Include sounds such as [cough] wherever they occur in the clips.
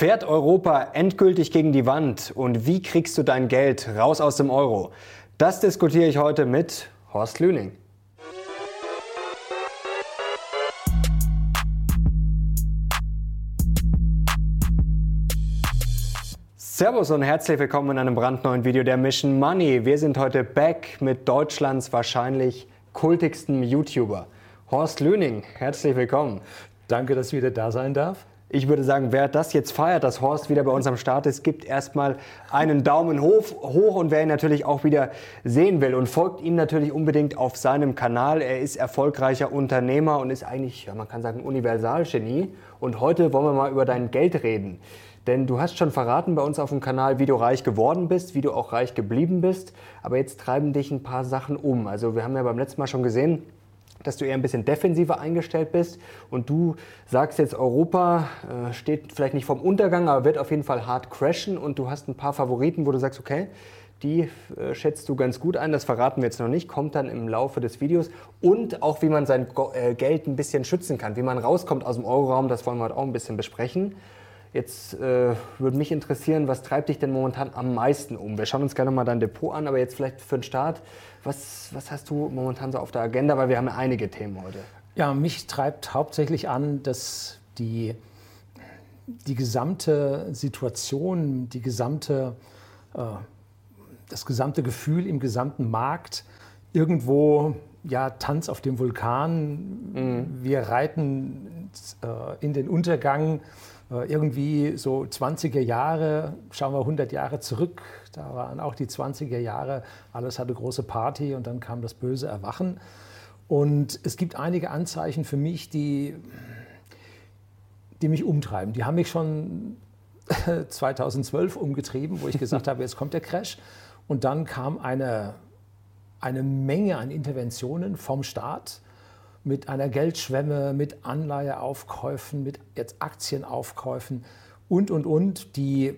Fährt Europa endgültig gegen die Wand und wie kriegst du dein Geld raus aus dem Euro? Das diskutiere ich heute mit Horst Lüning. Servus und herzlich willkommen in einem brandneuen Video der Mission Money. Wir sind heute back mit Deutschlands wahrscheinlich kultigsten YouTuber. Horst Lüning, herzlich willkommen. Danke, dass ich wieder da sein darf. Ich würde sagen, wer das jetzt feiert, dass Horst wieder bei uns am Start ist, gibt erstmal einen Daumen hoch, hoch und wer ihn natürlich auch wieder sehen will und folgt ihm natürlich unbedingt auf seinem Kanal. Er ist erfolgreicher Unternehmer und ist eigentlich, ja, man kann sagen, Universalgenie. Und heute wollen wir mal über dein Geld reden. Denn du hast schon verraten bei uns auf dem Kanal, wie du reich geworden bist, wie du auch reich geblieben bist. Aber jetzt treiben dich ein paar Sachen um. Also wir haben ja beim letzten Mal schon gesehen, dass du eher ein bisschen defensiver eingestellt bist. Und du sagst jetzt, Europa äh, steht vielleicht nicht vom Untergang, aber wird auf jeden Fall hart crashen. Und du hast ein paar Favoriten, wo du sagst, okay, die äh, schätzt du ganz gut ein, das verraten wir jetzt noch nicht, kommt dann im Laufe des Videos. Und auch wie man sein äh, Geld ein bisschen schützen kann, wie man rauskommt aus dem Euroraum, das wollen wir heute auch ein bisschen besprechen. Jetzt würde mich interessieren, was treibt dich denn momentan am meisten um? Wir schauen uns gerne mal dein Depot an, aber jetzt vielleicht für den Start, was, was hast du momentan so auf der Agenda? Weil wir haben ja einige Themen heute. Ja, mich treibt hauptsächlich an, dass die, die gesamte Situation, die gesamte, äh, das gesamte Gefühl im gesamten Markt irgendwo ja, Tanz auf dem Vulkan. Mhm. Wir reiten äh, in den Untergang. Äh, irgendwie so 20er Jahre, schauen wir 100 Jahre zurück, da waren auch die 20er Jahre, alles hatte große Party und dann kam das böse Erwachen. Und es gibt einige Anzeichen für mich, die, die mich umtreiben. Die haben mich schon [laughs] 2012 umgetrieben, wo ich gesagt [laughs] habe, jetzt kommt der Crash. Und dann kam eine, eine Menge an Interventionen vom Staat mit einer Geldschwemme, mit Anleiheaufkäufen, mit jetzt Aktienaufkäufen und, und, und, die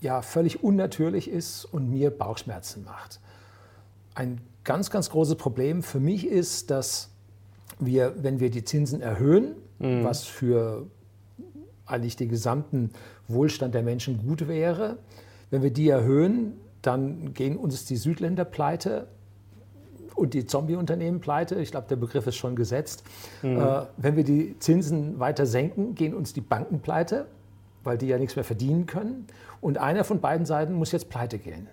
ja völlig unnatürlich ist und mir Bauchschmerzen macht. Ein ganz, ganz großes Problem für mich ist, dass wir, wenn wir die Zinsen erhöhen, mhm. was für eigentlich den gesamten Wohlstand der Menschen gut wäre, wenn wir die erhöhen, dann gehen uns die Südländer pleite, und die Zombie-Unternehmen pleite. Ich glaube, der Begriff ist schon gesetzt. Mhm. Äh, wenn wir die Zinsen weiter senken, gehen uns die Banken pleite, weil die ja nichts mehr verdienen können. Und einer von beiden Seiten muss jetzt pleite gehen.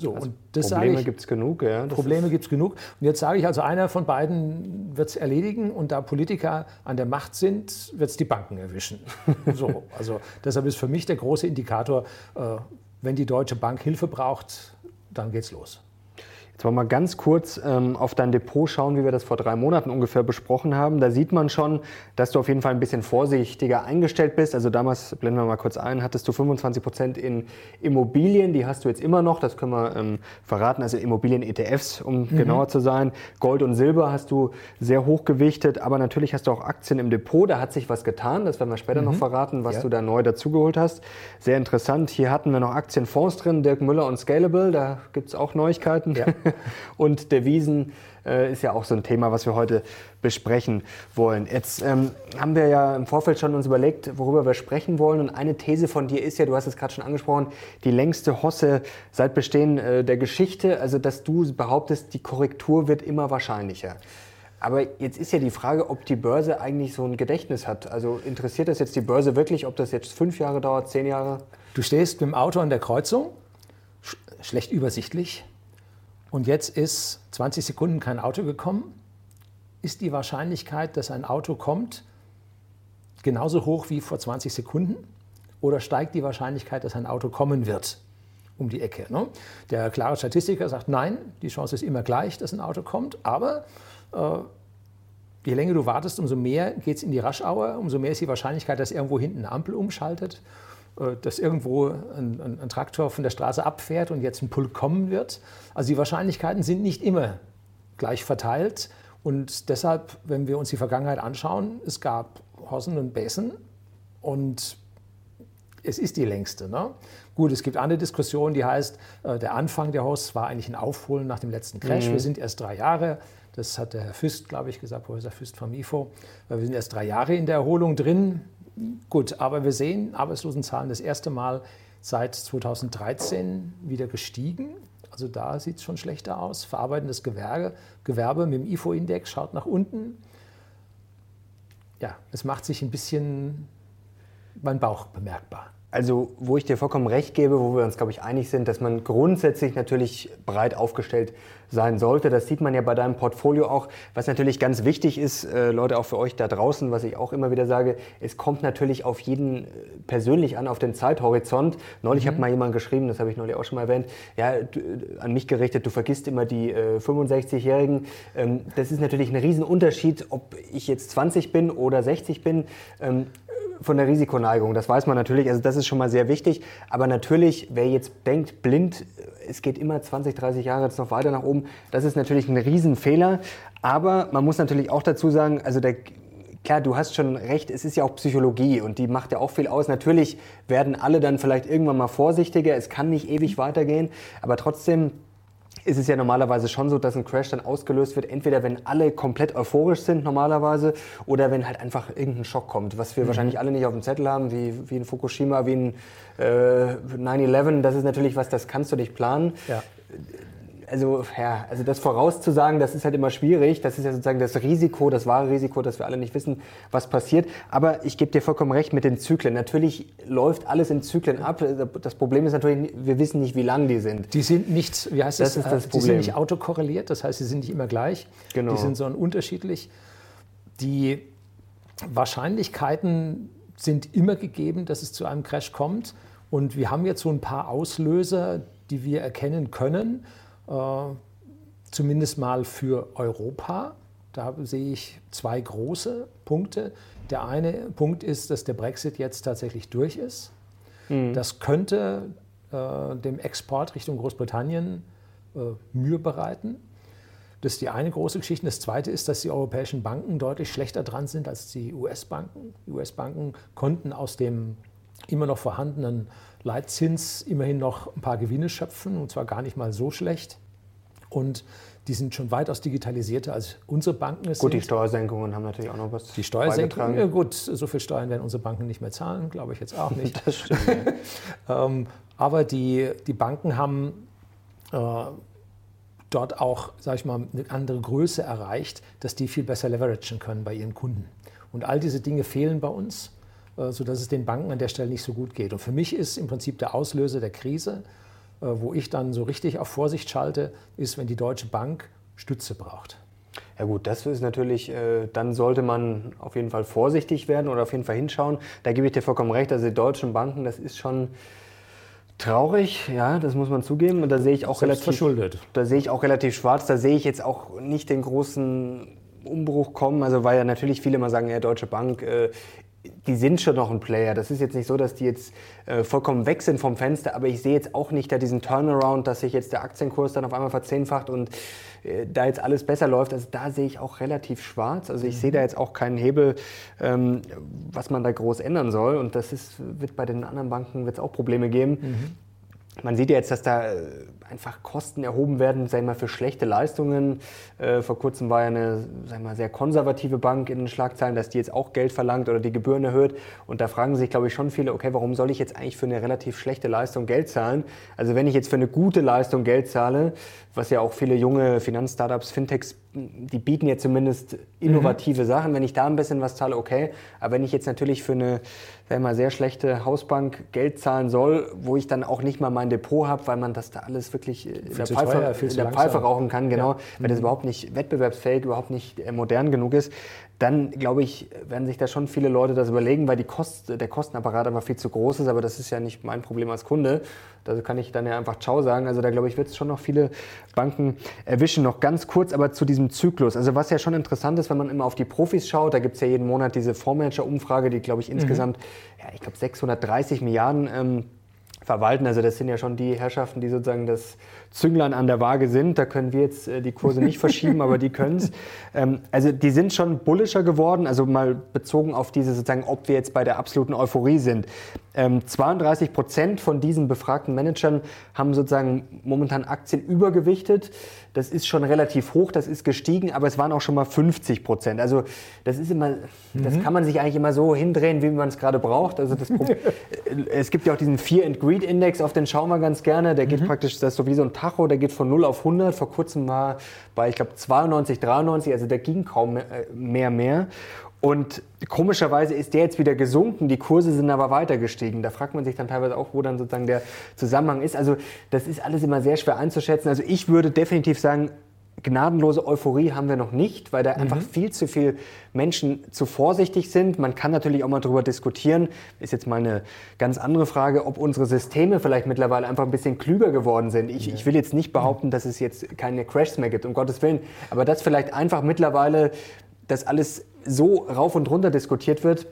So, also Probleme gibt es genug, ja. Probleme gibt es genug. Und jetzt sage ich also, einer von beiden wird es erledigen und da Politiker an der Macht sind, wird es die Banken erwischen. [laughs] so, also deshalb ist für mich der große Indikator, äh, wenn die Deutsche Bank Hilfe braucht, dann geht's los. Jetzt wollen wir mal ganz kurz ähm, auf dein Depot schauen, wie wir das vor drei Monaten ungefähr besprochen haben. Da sieht man schon, dass du auf jeden Fall ein bisschen vorsichtiger eingestellt bist. Also damals, blenden wir mal kurz ein, hattest du 25 Prozent in Immobilien. Die hast du jetzt immer noch, das können wir ähm, verraten. Also Immobilien-ETFs, um mhm. genauer zu sein. Gold und Silber hast du sehr hoch gewichtet. Aber natürlich hast du auch Aktien im Depot. Da hat sich was getan. Das werden wir später mhm. noch verraten, was ja. du da neu dazugeholt hast. Sehr interessant. Hier hatten wir noch Aktienfonds drin, Dirk Müller und Scalable. Da gibt es auch Neuigkeiten. Ja. [laughs] [laughs] Und Devisen äh, ist ja auch so ein Thema, was wir heute besprechen wollen. Jetzt ähm, haben wir ja im Vorfeld schon uns überlegt, worüber wir sprechen wollen. Und eine These von dir ist ja, du hast es gerade schon angesprochen, die längste Hosse seit Bestehen äh, der Geschichte. Also, dass du behauptest, die Korrektur wird immer wahrscheinlicher. Aber jetzt ist ja die Frage, ob die Börse eigentlich so ein Gedächtnis hat. Also interessiert das jetzt die Börse wirklich, ob das jetzt fünf Jahre dauert, zehn Jahre? Du stehst mit dem Auto an der Kreuzung, sch schlecht übersichtlich, und jetzt ist 20 Sekunden kein Auto gekommen, ist die Wahrscheinlichkeit, dass ein Auto kommt, genauso hoch wie vor 20 Sekunden? Oder steigt die Wahrscheinlichkeit, dass ein Auto kommen wird um die Ecke? Ne? Der klare Statistiker sagt, nein, die Chance ist immer gleich, dass ein Auto kommt, aber äh, je länger du wartest, umso mehr geht es in die Raschauer, umso mehr ist die Wahrscheinlichkeit, dass irgendwo hinten eine Ampel umschaltet dass irgendwo ein, ein, ein, Traktor von der Straße abfährt und jetzt ein Pulk kommen wird. Also die Wahrscheinlichkeiten sind nicht immer gleich verteilt. Und deshalb, wenn wir uns die Vergangenheit anschauen, es gab Hossen und Bässen und es ist die längste. Ne? Gut, es gibt eine Diskussion, die heißt, äh, der Anfang der Hoss war eigentlich ein Aufholen nach dem letzten Crash. Mhm. Wir sind erst drei Jahre, das hat der Herr Füst, glaube ich, gesagt, Professor Füst vom IFO. Wir sind erst drei Jahre in der Erholung drin gut, aber wir sehen Arbeitslosenzahlen das erste Mal seit 2013 wieder gestiegen. Also da sieht es schon schlechter aus. Verarbeitendes Gewerbe, Gewerbe mit dem IFO-Index schaut nach unten. Ja, es macht sich ein bisschen mein Bauch bemerkbar. Also, wo ich dir vollkommen recht gebe, wo wir uns, glaube ich, einig sind, dass man grundsätzlich natürlich breit aufgestellt sein sollte. Das sieht man ja bei deinem Portfolio auch. Was natürlich ganz wichtig ist, äh, Leute, auch für euch da draußen, was ich auch immer wieder sage, es kommt natürlich auf jeden äh, persönlich an, auf den Zeithorizont. Neulich mhm. hat mal jemand geschrieben, das habe ich neulich auch schon mal erwähnt, ja, äh, an mich gerichtet, du vergisst immer die äh, 65-Jährigen. Ähm, das ist natürlich ein Riesenunterschied, ob ich jetzt 20 bin oder 60 bin. Ähm, von der Risikoneigung, das weiß man natürlich, also das ist schon mal sehr wichtig. Aber natürlich, wer jetzt denkt, blind, es geht immer 20, 30 Jahre jetzt noch weiter nach oben, das ist natürlich ein Riesenfehler. Aber man muss natürlich auch dazu sagen, also der, klar, du hast schon recht, es ist ja auch Psychologie und die macht ja auch viel aus. Natürlich werden alle dann vielleicht irgendwann mal vorsichtiger, es kann nicht ewig weitergehen, aber trotzdem ist es ja normalerweise schon so, dass ein Crash dann ausgelöst wird, entweder wenn alle komplett euphorisch sind normalerweise oder wenn halt einfach irgendein Schock kommt, was wir mhm. wahrscheinlich alle nicht auf dem Zettel haben, wie, wie in Fukushima, wie in äh, 9-11. Das ist natürlich was, das kannst du nicht planen. Ja also, ja, also das vorauszusagen, das ist halt immer schwierig. Das ist ja sozusagen das Risiko, das wahre Risiko, dass wir alle nicht wissen, was passiert. Aber ich gebe dir vollkommen recht mit den Zyklen. Natürlich läuft alles in Zyklen ab. Das Problem ist natürlich, wir wissen nicht, wie lang die sind. Die sind nicht, wie heißt das? Das ist das Problem. Die sind nicht autokorreliert, das heißt, sie sind nicht immer gleich. Genau. Die sind sondern unterschiedlich. Die Wahrscheinlichkeiten sind immer gegeben, dass es zu einem Crash kommt. Und wir haben jetzt so ein paar Auslöser, die wir erkennen können. Äh, zumindest mal für Europa. Da sehe ich zwei große Punkte. Der eine Punkt ist, dass der Brexit jetzt tatsächlich durch ist. Mhm. Das könnte äh, dem Export Richtung Großbritannien äh, Mühe bereiten. Das ist die eine große Geschichte. Das zweite ist, dass die europäischen Banken deutlich schlechter dran sind als die US-Banken. Die US-Banken konnten aus dem immer noch vorhandenen Leitzins immerhin noch ein paar Gewinne schöpfen und zwar gar nicht mal so schlecht. Und die sind schon weitaus digitalisierter als unsere Banken es Gut, sind. die Steuersenkungen haben natürlich auch noch was Die Steuersenkungen, ja gut, so viel Steuern werden unsere Banken nicht mehr zahlen, glaube ich jetzt auch nicht. [laughs] das stimmt. Ja. [laughs] ähm, aber die, die Banken haben äh, dort auch, sage ich mal, eine andere Größe erreicht, dass die viel besser leveragen können bei ihren Kunden. Und all diese Dinge fehlen bei uns. Äh, sodass es den Banken an der Stelle nicht so gut geht. Und für mich ist im Prinzip der Auslöser der Krise, äh, wo ich dann so richtig auf Vorsicht schalte, ist, wenn die Deutsche Bank Stütze braucht. Ja gut, das ist natürlich, äh, dann sollte man auf jeden Fall vorsichtig werden oder auf jeden Fall hinschauen. Da gebe ich dir vollkommen recht. Also die deutschen Banken, das ist schon traurig, ja, das muss man zugeben. Und da sehe ich auch relativ verschuldet. Da sehe ich auch relativ schwarz. Da sehe ich jetzt auch nicht den großen Umbruch kommen. Also weil ja natürlich viele mal sagen, ja, Deutsche Bank äh, die sind schon noch ein Player. Das ist jetzt nicht so, dass die jetzt äh, vollkommen weg sind vom Fenster, aber ich sehe jetzt auch nicht da diesen Turnaround, dass sich jetzt der Aktienkurs dann auf einmal verzehnfacht und äh, da jetzt alles besser läuft. Also da sehe ich auch relativ schwarz. Also ich sehe da jetzt auch keinen Hebel, ähm, was man da groß ändern soll. Und das ist, wird bei den anderen Banken wird's auch Probleme geben. Mhm. Man sieht ja jetzt, dass da äh, einfach Kosten erhoben werden, sag mal, für schlechte Leistungen. Äh, vor kurzem war ja eine sag mal, sehr konservative Bank in den Schlagzeilen, dass die jetzt auch Geld verlangt oder die Gebühren erhöht. Und da fragen sich, glaube ich, schon viele, okay, warum soll ich jetzt eigentlich für eine relativ schlechte Leistung Geld zahlen? Also wenn ich jetzt für eine gute Leistung Geld zahle, was ja auch viele junge Finanzstartups, Fintechs, die bieten ja zumindest innovative mhm. Sachen. Wenn ich da ein bisschen was zahle, okay. Aber wenn ich jetzt natürlich für eine sag mal, sehr schlechte Hausbank Geld zahlen soll, wo ich dann auch nicht mal mein Depot habe, weil man das da alles wirklich in der, Pfeife, teuer, in der Pfeife, rauchen kann, genau, ja. weil das mhm. überhaupt nicht wettbewerbsfähig, überhaupt nicht äh, modern genug ist, dann glaube ich, werden sich da schon viele Leute das überlegen, weil die Kost, der Kostenapparat einfach viel zu groß ist, aber das ist ja nicht mein Problem als Kunde. Da kann ich dann ja einfach Ciao sagen. Also da glaube ich, wird es schon noch viele Banken erwischen. Noch ganz kurz aber zu diesem Zyklus. Also was ja schon interessant ist, wenn man immer auf die Profis schaut, da gibt es ja jeden Monat diese Fondsmanager-Umfrage, die glaube ich mhm. insgesamt, ja, ich glaube 630 Milliarden ähm, verwalten. Also das sind ja schon die Herrschaften, die sozusagen das Zünglein an der Waage sind. Da können wir jetzt äh, die Kurse nicht verschieben, aber die können es. [laughs] Ähm, also die sind schon bullischer geworden, also mal bezogen auf diese sozusagen, ob wir jetzt bei der absoluten Euphorie sind. Ähm, 32 Prozent von diesen befragten Managern haben sozusagen momentan Aktien übergewichtet. Das ist schon relativ hoch, das ist gestiegen, aber es waren auch schon mal 50 Prozent. Also das ist immer, mhm. das kann man sich eigentlich immer so hindrehen, wie man es gerade braucht. Also das [laughs] es gibt ja auch diesen Fear and Greed Index, auf den schauen wir ganz gerne. Der geht mhm. praktisch, das ist so wie so ein Tacho, der geht von 0 auf 100. Vor kurzem war bei, ich glaube, 92, 93, also der ging kaum mehr, mehr. Und komischerweise ist der jetzt wieder gesunken, die Kurse sind aber weiter gestiegen. Da fragt man sich dann teilweise auch, wo dann sozusagen der Zusammenhang ist. Also das ist alles immer sehr schwer einzuschätzen. Also ich würde definitiv sagen, gnadenlose Euphorie haben wir noch nicht, weil da mhm. einfach viel zu viele Menschen zu vorsichtig sind. Man kann natürlich auch mal darüber diskutieren, ist jetzt mal eine ganz andere Frage, ob unsere Systeme vielleicht mittlerweile einfach ein bisschen klüger geworden sind. Ich, ja. ich will jetzt nicht behaupten, dass es jetzt keine Crashs mehr gibt, um Gottes Willen, aber dass vielleicht einfach mittlerweile das alles so rauf und runter diskutiert wird,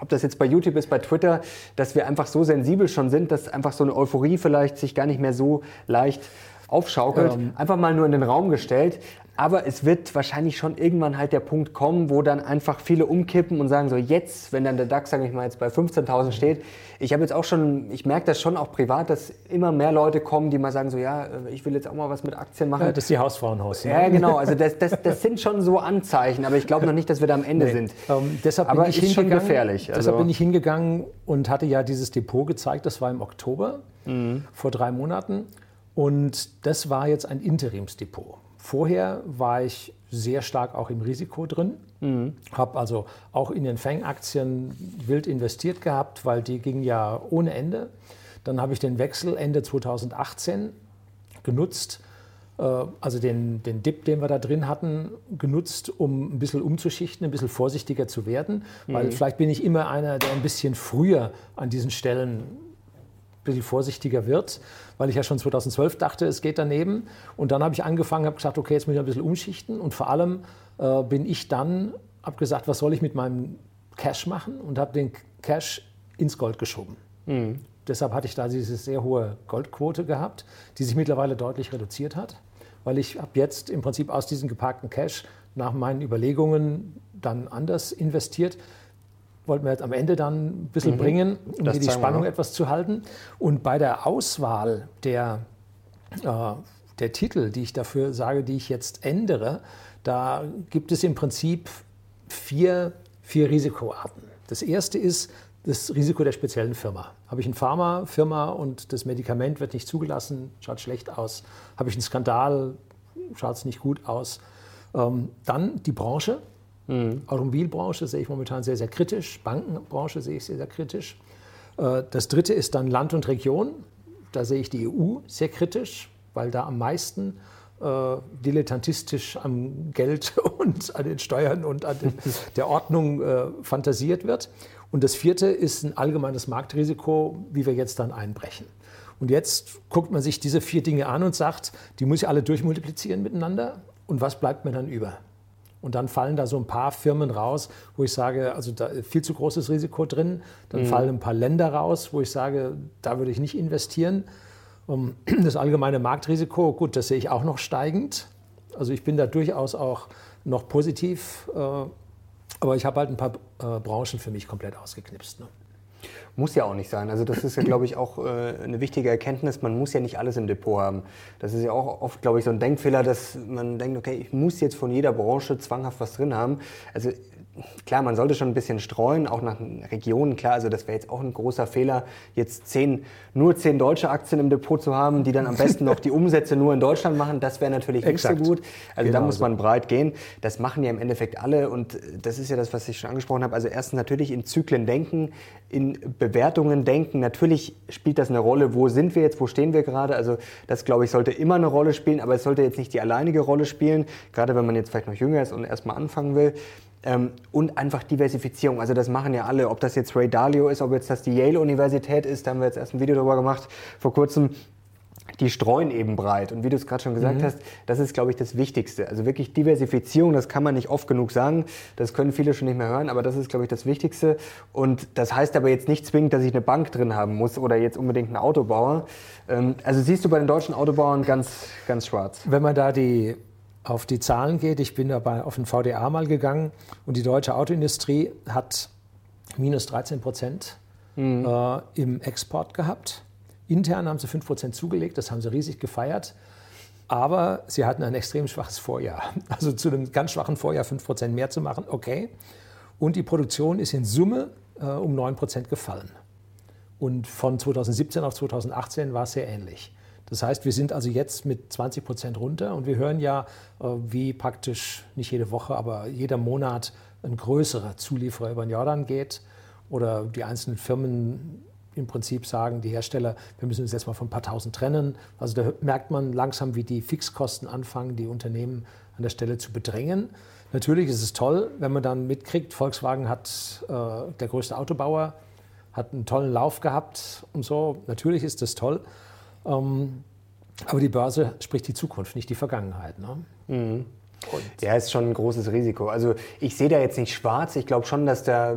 ob das jetzt bei YouTube ist, bei Twitter, dass wir einfach so sensibel schon sind, dass einfach so eine Euphorie vielleicht sich gar nicht mehr so leicht aufschaukelt, ähm. einfach mal nur in den Raum gestellt. Aber es wird wahrscheinlich schon irgendwann halt der Punkt kommen, wo dann einfach viele umkippen und sagen so, jetzt, wenn dann der DAX, sage ich mal, jetzt bei 15.000 steht, ich habe jetzt auch schon, ich merke das schon auch privat, dass immer mehr Leute kommen, die mal sagen so, ja, äh, ich will jetzt auch mal was mit Aktien machen. Ja, das ist die Hausfrauenhaus. Ne? Ja, genau. [laughs] Also das, das, das sind schon so Anzeichen, aber ich glaube noch nicht, dass wir da am Ende nee. sind. Ähm, deshalb aber bin ich ist schon gefährlich. Also deshalb bin ich hingegangen und hatte ja dieses Depot gezeigt, das war im Oktober mhm. vor drei Monaten. Und das war jetzt ein Interimsdepot. Vorher war ich sehr stark auch im Risiko drin, mhm. habe also auch in den Fang-Aktien wild investiert gehabt, weil die gingen ja ohne Ende. Dann habe ich den Wechsel Ende 2018 genutzt, äh, also den, den Dip, den wir da drin hatten, genutzt, um ein bisschen umzuschichten, ein bisschen vorsichtiger zu werden. Mhm. Weil vielleicht bin ich immer einer, der ein bisschen früher an diesen Stellen bisschen vorsichtiger wird, weil ich ja schon 2012 dachte, es geht daneben. Und dann habe ich angefangen, habe gesagt, okay, jetzt muss ich ein bisschen umschichten. Und vor allem äh, bin ich dann, habe gesagt, was soll ich mit meinem Cash machen? Und habe den Cash ins Gold geschoben. Mhm. Deshalb hatte ich da diese sehr hohe Goldquote gehabt, die sich mittlerweile deutlich reduziert hat, weil ich habe jetzt im Prinzip aus diesem geparkten Cash nach meinen Überlegungen dann anders investiert wollten wir jetzt am Ende dann ein bisschen mhm. bringen, um das hier die Spannung etwas zu halten. Und bei der Auswahl der, äh, der Titel, die ich dafür sage, die ich jetzt ändere, da gibt es im Prinzip vier, vier Risikoarten. Das erste ist das Risiko der speziellen Firma. Habe ich eine Pharmafirma und das Medikament wird nicht zugelassen, schaut schlecht aus. Habe ich einen Skandal, schaut es nicht gut aus. Ähm, dann die Branche, Mhm. Automobilbranche sehe ich momentan sehr, sehr kritisch. Bankenbranche sehe ich sehr, sehr kritisch. Äh, das dritte ist dann Land und Region. Da sehe ich die EU sehr kritisch, weil da am meisten äh, dilettantistisch am Geld [laughs] und an den Steuern und an den, [laughs] der Ordnung äh, fantasiert wird. Und das vierte ist ein allgemeines Marktrisiko, wie wir jetzt dann einbrechen. Und jetzt guckt man sich diese vier Dinge an und sagt, die muss ich alle durchmultiplizieren miteinander. Und was bleibt mir dann über? Und dann fallen da so ein paar Firmen raus, wo ich sage, also da ist viel zu großes Risiko drin. Dann mhm. fallen ein paar Länder raus, wo ich sage, da würde ich nicht investieren. [clears throat] Das allgemeine Marktrisiko, gut, das sehe ich auch noch steigend. Also ich bin da durchaus auch noch positiv. Äh, aber ich habe halt ein paar äh, Branchen für mich komplett ausgeknipst. Ne? Muss ja auch nicht sein. Also das ist ja, glaube ich, auch äh, eine wichtige Erkenntnis. Man muss ja nicht alles im Depot haben. Das ist ja auch oft, glaube ich, so ein Denkfehler, dass man denkt, okay, ich muss jetzt von jeder Branche zwanghaft was drin haben. Also klar, man sollte schon ein bisschen streuen, auch nach Regionen. Klar, also das wäre jetzt auch ein großer Fehler, jetzt zehn, nur zehn deutsche Aktien im Depot zu haben, die dann am besten noch die Umsätze nur in Deutschland machen. Das wäre natürlich nicht Exakt. so gut. Also genau da muss man breit gehen. Das machen ja im Endeffekt alle und das ist ja das, was ich schon angesprochen habe. Also erstens natürlich in Zyklen denken, in Bewertungen denken. Natürlich spielt das eine Rolle, wo sind wir jetzt, wo stehen wir gerade. Also das, glaube ich, sollte immer eine Rolle spielen, aber es sollte jetzt nicht die alleinige Rolle spielen, gerade wenn man jetzt vielleicht noch jünger ist und erstmal anfangen will. Ähm, und einfach Diversifizierung. Also das machen ja alle, ob das jetzt Ray Dalio ist, ob jetzt das die Yale-Universität ist, da haben wir jetzt erst ein Video darüber gemacht vor kurzem. Die streuen eben breit. Und wie du es gerade schon gesagt mhm. hast, das ist, glaube ich, das Wichtigste. Also wirklich Diversifizierung, das kann man nicht oft genug sagen. Das können viele schon nicht mehr hören, aber das ist, glaube ich, das Wichtigste. Und das heißt aber jetzt nicht zwingend, dass ich eine Bank drin haben muss oder jetzt unbedingt einen Autobauer. Ähm, also siehst du bei den deutschen Autobauern ganz, ganz schwarz. Wenn man da die auf die Zahlen geht, ich bin dabei auf den VDA mal gegangen und die deutsche Autoindustrie hat minus 13 Prozent mhm. äh, im Export gehabt. Intern haben sie 5% zugelegt, das haben sie riesig gefeiert. Aber sie hatten ein extrem schwaches Vorjahr. [laughs] Also zu einem ganz schwachen Vorjahr 5% mehr zu machen, okay. Und die Produktion ist in Summe äh, um 9% gefallen. Und von 2017 auf 2018 war es sehr ähnlich. Das heißt, wir sind also jetzt mit 20 Prozent runter und wir hören ja, äh, wie praktisch nicht jede Woche, aber jeder Monat ein größerer Zulieferer über den Jordan geht oder die einzelnen Firmen im Prinzip sagen die Hersteller, wir müssen uns jetzt mal von ein paar tausend trennen. Also da merkt man langsam, wie die Fixkosten anfangen, die Unternehmen an der Stelle zu bedrängen. Natürlich ist es toll, wenn man dann mitkriegt, Volkswagen hat äh, der größte Autobauer, hat einen tollen Lauf gehabt und so. Natürlich ist das toll. Ähm, aber die Börse spricht die Zukunft, nicht die Vergangenheit. Ne? Mhm. ja, ist schon ein großes Risiko. Also ich sehe da jetzt nicht schwarz. Ich glaube schon, dass da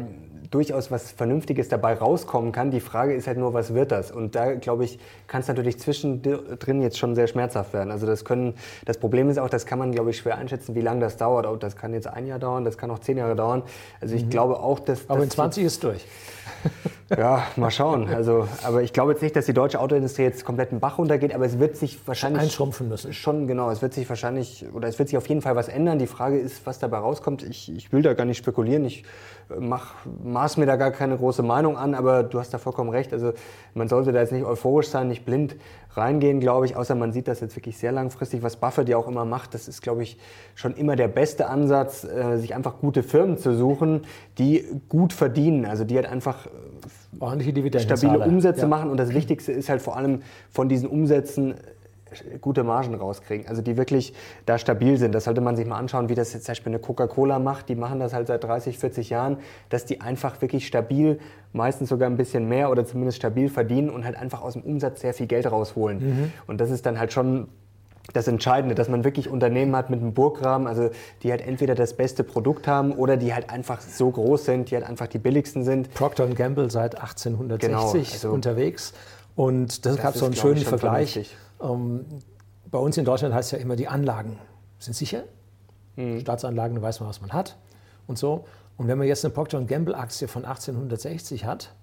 durchaus was Vernünftiges dabei rauskommen kann. Die Frage ist halt nur, was wird das? Und da, glaube ich, kann es natürlich zwischendrin jetzt schon sehr schmerzhaft werden. Also das können, das Problem ist auch, das kann man, glaube ich, schwer einschätzen, wie lange das dauert. Auch das kann jetzt ein Jahr dauern, das kann auch zehn Jahre dauern. Also ich mhm. glaube auch, dass... Aber in 20 ist durch. [laughs] Ja, mal schauen. Also, aber ich glaube jetzt nicht, dass die deutsche Autoindustrie jetzt komplett einen Bach runtergeht, aber es wird sich wahrscheinlich einschrumpfen müssen. Schon genau, es wird sich wahrscheinlich oder es wird sich auf jeden Fall was ändern. Die Frage ist, was dabei rauskommt. Ich, ich will da gar nicht spekulieren. Ich mach, maß mir da gar keine große Meinung an, aber du hast da vollkommen recht. Also man sollte da jetzt nicht euphorisch sein, nicht blind reingehen, glaube ich, außer man sieht das jetzt wirklich sehr langfristig, was Buffett ja auch immer macht. Das ist, glaube ich, schon immer der beste Ansatz, äh, sich einfach gute Firmen zu suchen, die gut verdienen, also die halt einfach ordentliche Dividenden stabile Umsätze ja. machen. Und das Wichtigste ist halt vor allem von diesen Umsätzen gute Margen rauskriegen, also die wirklich da stabil sind. Das sollte man sich mal anschauen, wie das jetzt zum Beispiel eine Coca-Cola macht. Die machen das halt seit 30, 40 Jahren, dass die einfach wirklich stabil, meistens sogar ein bisschen mehr oder zumindest stabil verdienen und halt einfach aus dem Umsatz sehr viel Geld rausholen. Mhm. Und das ist dann halt schon das Entscheidende, dass man wirklich Unternehmen hat mit einem Burggraben, also die halt entweder das beste Produkt haben oder die halt einfach so groß sind, die halt einfach die billigsten sind. Procter Gamble seit 1860 genau, also unterwegs und das, das gab so einen schönen Vergleich. Ähm, bei uns in Deutschland heißt es ja immer, die Anlagen sind sicher. Mhm. Staatsanlagen, da weiß man, was man hat und so. Und wenn man jetzt eine Procter Gamble Aktie von 1860 hat,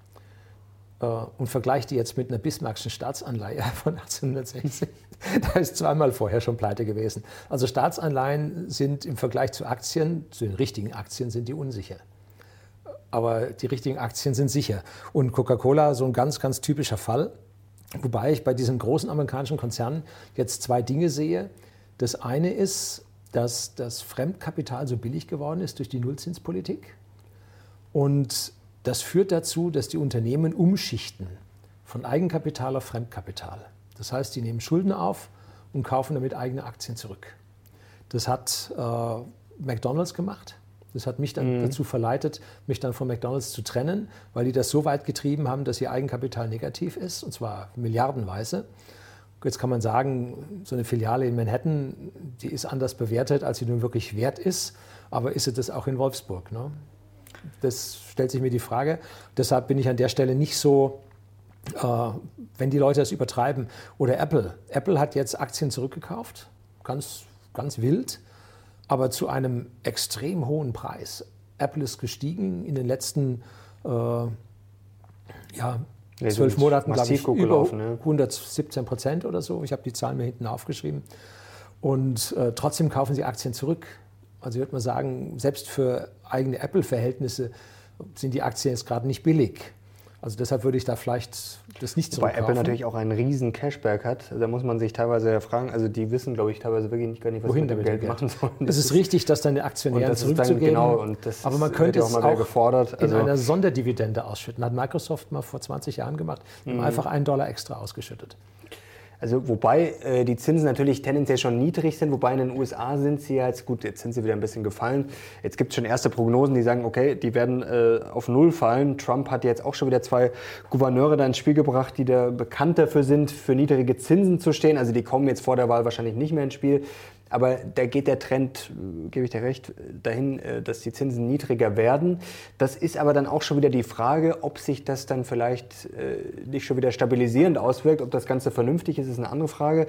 äh, und vergleicht die jetzt mit einer Bismarckschen Staatsanleihe [laughs] von 1860, [laughs] da ist zweimal vorher schon pleite gewesen. Also Staatsanleihen sind im Vergleich zu Aktien, zu den richtigen Aktien, sind die unsicher. Aber die richtigen Aktien sind sicher. Und Coca-Cola, so ein ganz, ganz typischer Fall. Wobei ich bei diesen großen amerikanischen Konzernen jetzt zwei Dinge sehe. Das eine ist, dass das Fremdkapital so billig geworden ist durch die Nullzinspolitik. Und das führt dazu, dass die Unternehmen umschichten von Eigenkapital auf Fremdkapital. Das heißt, die nehmen Schulden auf und kaufen damit eigene Aktien zurück. Das hat äh, McDonald's gemacht. Das hat mich dann mhm. dazu verleitet, mich dann von McDonald's zu trennen, weil die das so weit getrieben haben, dass ihr Eigenkapital negativ ist, und zwar milliardenweise. Jetzt kann man sagen, so eine Filiale in Manhattan, die ist anders bewertet, als sie nun wirklich wert ist. Aber ist sie das auch in Wolfsburg? Ne? Das stellt sich mir die Frage. Deshalb bin ich an der Stelle nicht so, äh, wenn die Leute das übertreiben. Oder Apple. Apple hat jetzt Aktien zurückgekauft, ganz, ganz wild, aber zu einem extrem hohen Preis. Apple ist gestiegen in den letzten äh, ja, zwölf Monaten, glaube ich, über ne? 117 Prozent oder so. Ich habe die Zahlen mir hinten aufgeschrieben. Und äh, trotzdem kaufen sie Aktien zurück. Also ich würde mal sagen, selbst für eigene Apple-Verhältnisse sind die Aktien jetzt gerade nicht billig. Also deshalb würde ich da vielleicht das nicht so Weil Apple natürlich auch einen riesen Cashback hat. Da muss man sich teilweise ja fragen, also die wissen, glaube ich, teilweise wirklich nicht, gar nicht, was Wohin sie mit dem Geld, Geld machen sollen. Es ist richtig, dass deine Aktionären zurückzugeben. Genau, und das aber man könnte auch es auch gefordert. Also in einer Sonderdividende ausschütten. Hat Microsoft mal vor 20 Jahren gemacht. Mhm. einfach einen Dollar extra ausgeschüttet. Also wobei äh, die Zinsen natürlich tendenziell schon niedrig sind, wobei in den USA sind sie ja jetzt, gut, jetzt sind sie wieder ein bisschen gefallen. Jetzt gibt es schon erste Prognosen, die sagen, okay, die werden äh, auf Null fallen. Trump hat jetzt auch schon wieder zwei Gouverneure da ins Spiel gebracht, die da bekannt dafür sind, für niedrige Zinsen zu stehen. Also die kommen jetzt vor der Wahl wahrscheinlich nicht mehr ins Spiel. Aber da geht der Trend, äh, gebe ich dir recht, dahin, äh, dass die Zinsen niedriger werden. Das ist aber dann auch schon wieder die Frage, ob sich das dann vielleicht äh, nicht schon wieder stabilisierend auswirkt. Ob das Ganze vernünftig ist, ist eine andere Frage.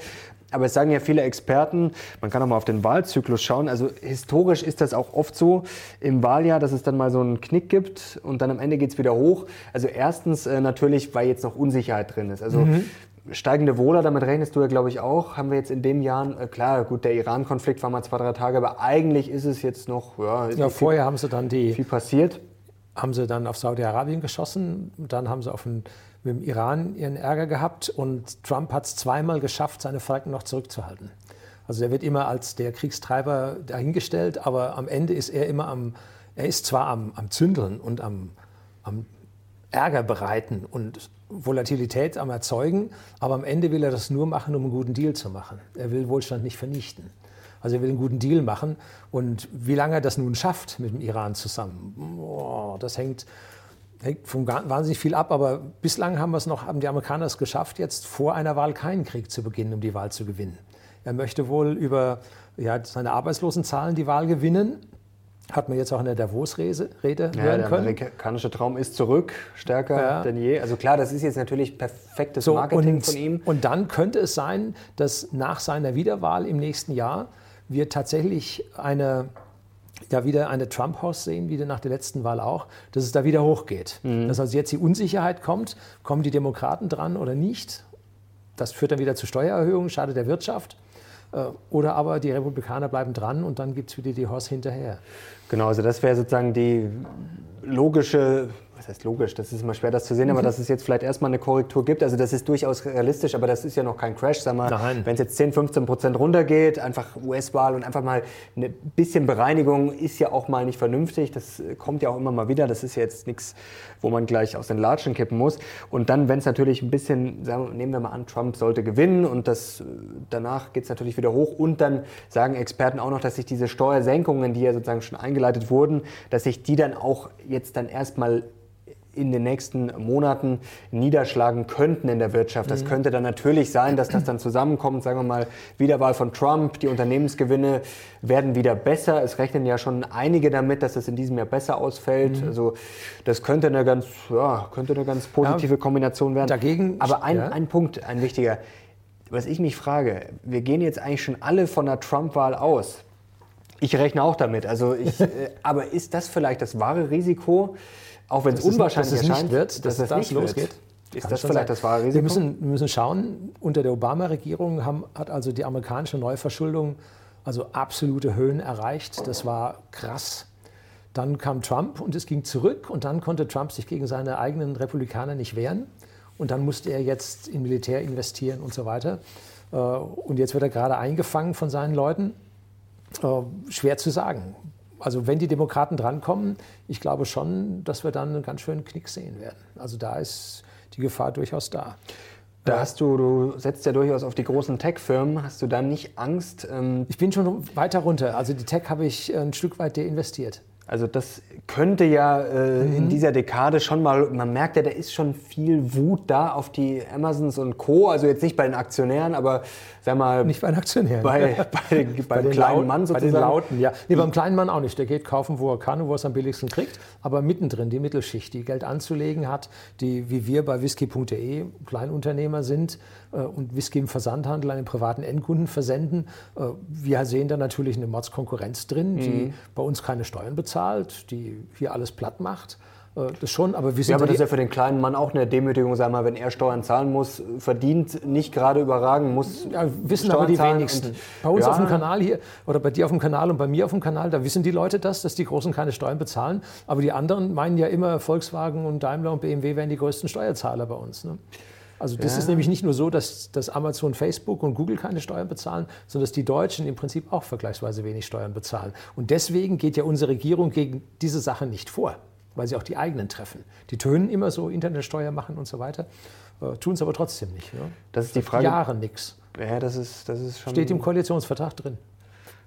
Aber es sagen ja viele Experten, man kann auch mal auf den Wahlzyklus schauen. Also historisch ist das auch oft so im Wahljahr, dass es dann mal so einen Knick gibt und dann am Ende geht es wieder hoch. Also erstens natürlich, weil jetzt noch Unsicherheit drin ist. Also mhm steigende Wohler, damit rechnest du ja, glaube ich, auch, haben wir jetzt in dem Jahr, äh, klar, gut, der Iran-Konflikt war mal zwei, drei Tage, aber eigentlich ist es jetzt noch, ja, ja vorher viel, haben sie dann die, viel passiert. Haben sie dann auf Saudi-Arabien geschossen, dann haben sie auf den, mit dem Iran ihren Ärger gehabt und Trump hat es zweimal geschafft, seine Falken noch zurückzuhalten. Also er wird immer als der Kriegstreiber dahingestellt, aber am Ende ist er immer am, er ist zwar am, am Zündeln und am, am Ärger bereiten und Volatilität am Erzeugen, aber am Ende will er das nur machen, um einen guten Deal zu machen. Er will Wohlstand nicht vernichten. Also er will einen guten Deal machen. Und wie lange er das nun schafft mit dem Iran zusammen, boah, das hängt, hängt von wahnsinnig viel ab. Aber bislang haben, noch, haben die Amerikaner es geschafft, jetzt vor einer Wahl keinen Krieg zu beginnen, um die Wahl zu gewinnen. Er möchte wohl über ja, seine Arbeitslosenzahlen die Wahl gewinnen. Hat man jetzt auch in der Davos-Rede hören ja, der können. Der amerikanische Traum ist zurück, stärker ja. denn je. Also klar, das ist jetzt natürlich perfektes so, Marketing und, von ihm. Und dann könnte es sein, dass nach seiner Wiederwahl im nächsten Jahr wir tatsächlich eine, ja, wieder eine Trump-Haus sehen, wie nach der letzten Wahl auch, dass es da wieder hochgeht. Mhm. Dass also jetzt die Unsicherheit kommt, kommen die Demokraten dran oder nicht. Das führt dann wieder zu Steuererhöhungen, schadet der Wirtschaft. Äh, oder aber die Republikaner bleiben dran und dann gibt es wieder die Horse hinterher. Genau, also das wäre sozusagen die logische was heißt logisch, das ist immer schwer, das zu sehen, mhm. aber dass es jetzt vielleicht erstmal eine Korrektur gibt, also das ist durchaus realistisch, aber das ist ja noch kein Crash, sag mal, wenn es jetzt 10, 15 Prozent runtergeht, einfach US-Wahl und einfach mal ein bisschen Bereinigung ist ja auch mal nicht vernünftig, das kommt ja auch immer mal wieder, das ist ja jetzt nichts, wo man gleich aus den Latschen kippen muss. Und dann, wenn es natürlich ein bisschen, sagen, nehmen wir mal an, Trump sollte gewinnen und das, danach geht es natürlich wieder hoch. Und dann sagen Experten auch noch, dass sich diese Steuersenkungen, die ja sozusagen schon eingeleitet wurden, dass sich die dann auch jetzt dann erstmal in den nächsten Monaten niederschlagen könnten in der Wirtschaft. Das mhm. könnte dann natürlich sein, dass das dann zusammenkommt, sagen wir mal, Wiederwahl von Trump, die Unternehmensgewinne werden wieder besser. Es rechnen ja schon einige damit, dass es in diesem Jahr besser ausfällt. Mhm. Also das könnte eine ganz, ja, könnte eine ganz positive ja, Kombination werden. Dagegen, Aber ein, ja. ein Punkt, ein wichtiger, was ich mich frage, wir gehen jetzt eigentlich schon alle von der Trump-Wahl aus. Ich rechne auch damit. Also ich, [laughs] äh, aber ist das vielleicht das wahre Risiko? Auch wenn es unwahrscheinlich dass es erscheint, wird, dass, dass das, nicht losgeht. Wird. Ist das vielleicht sein. das wahre Risiko? Wir müssen, wir müssen schauen, unter der Obama-Regierung hat also die amerikanische Neuverschuldung also absolute Höhen erreicht. Das war krass. Dann kam Trump und es ging zurück und dann konnte Trump sich gegen seine eigenen Republikaner nicht wehren. Und dann musste er jetzt in Militär investieren und so weiter. Äh, und jetzt wird er gerade eingefangen von seinen Leuten. Äh, schwer zu sagen also wenn die Demokraten drankommen, ich glaube schon, dass wir dann einen ganz schönen Knick sehen werden. Also da ist die Gefahr durchaus da. Da hast du, du setzt ja durchaus auf die großen Tech-Firmen. Hast du da nicht Angst? Ähm ich bin schon weiter runter. Also die Tech habe ich ein Stück weit deinvestiert. Also das könnte ja äh, mhm. in dieser Dekade schon mal, man merkt ja, da ist schon viel Wut da auf die Amazons und Co. Also jetzt nicht bei den Aktionären, aber sag mal... Nicht bei den Aktionären. Bei, [laughs] bei, bei, bei dem kleinen Mann sozusagen. Bei den Lauten, ja. Nee, beim kleinen Mann auch nicht. Der geht kaufen, wo er kann und wo er es am billigsten kriegt. Aber mittendrin die Mittelschicht, die Geld anzulegen hat, die wie wir bei whisky.de Kleinunternehmer sind und Whisky im Versandhandel an den privaten Endkunden versenden. Äh, wir sehen da natürlich eine Mordskonkurrenz drin, die mhm. bei uns keine Steuern bezahlt, die hier alles platt macht. Äh, das schon, aber wir sind. Ja, aber das ist ja für den kleinen Mann auch eine Demütigung, sag mal, wenn er Steuern zahlen muss, verdient nicht gerade überragend, muss. Ja, wissen Steuern aber die wenigsten. Bei uns ja. auf dem Kanal hier oder bei dir auf dem Kanal und bei mir auf dem Kanal, da wissen die Leute das, dass die Großen keine Steuern bezahlen. Aber die anderen meinen ja immer, Volkswagen und Daimler und BMW wären die größten Steuerzahler bei uns. Ne? Also das ja. ist nämlich nicht nur so, dass, dass Amazon, Facebook und Google keine Steuern bezahlen, sondern dass die Deutschen im Prinzip auch vergleichsweise wenig Steuern bezahlen. Und deswegen geht ja unsere Regierung gegen diese Sache nicht vor. weil sie auch die eigenen treffen. Die tönen immer so, Internetsteuer machen und so weiter, äh, tun es aber trotzdem nicht. Ja? Das ist die Frage. Jahre nichts. Ja, das ist, das ist schon. Steht im Koalitionsvertrag drin.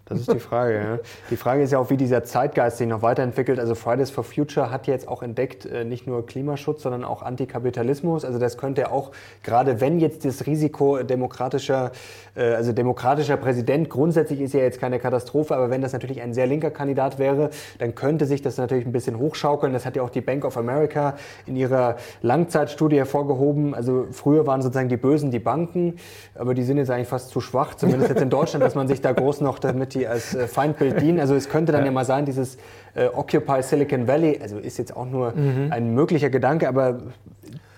Das ist die Frage. Ja. Die Frage ist ja auch, wie dieser Zeitgeist sich noch weiterentwickelt. Also Fridays for Future hat jetzt auch entdeckt, äh, nicht nur Klimaschutz, sondern auch Antikapitalismus. Also das könnte auch, gerade wenn jetzt das Risiko demokratischer, äh, also demokratischer Präsident, grundsätzlich ist ja jetzt keine Katastrophe, aber wenn das natürlich ein sehr linker Kandidat wäre, dann könnte sich das natürlich ein bisschen hochschaukeln. Das hat ja auch die Bank of America in ihrer Langzeitstudie hervorgehoben. Also früher waren sozusagen die Bösen die Banken, aber die sind jetzt eigentlich fast zu schwach, zumindest jetzt in Deutschland, dass man sich da groß noch damit die als äh, Feindbild dienen. Also es könnte dann ja, ja mal sein, dieses äh, Occupy Silicon Valley, also ist jetzt auch nur mhm. ein möglicher Gedanke, aber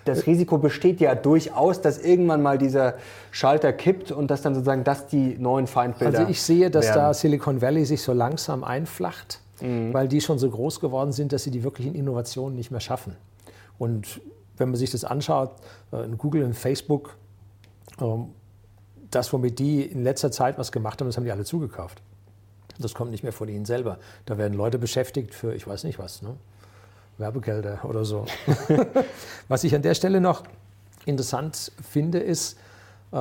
das Risiko besteht ja durchaus, dass irgendwann mal dieser Schalter kippt und dass dann sozusagen das die neuen Feindbilder Also ich sehe, dass werden. da Silicon Valley sich so langsam einflacht, mhm. weil die schon so groß geworden sind, dass sie die wirklichen Innovationen nicht mehr schaffen. Und wenn man sich das anschaut, äh, in Google und Facebook, ähm, das, womit die in letzter Zeit was gemacht haben, das haben die alle zugekauft. Das kommt nicht mehr von ihnen selber. Da werden Leute beschäftigt für, ich weiß nicht was, ne? Werbegelder oder so. [laughs] was ich an der Stelle noch interessant finde, ist, äh,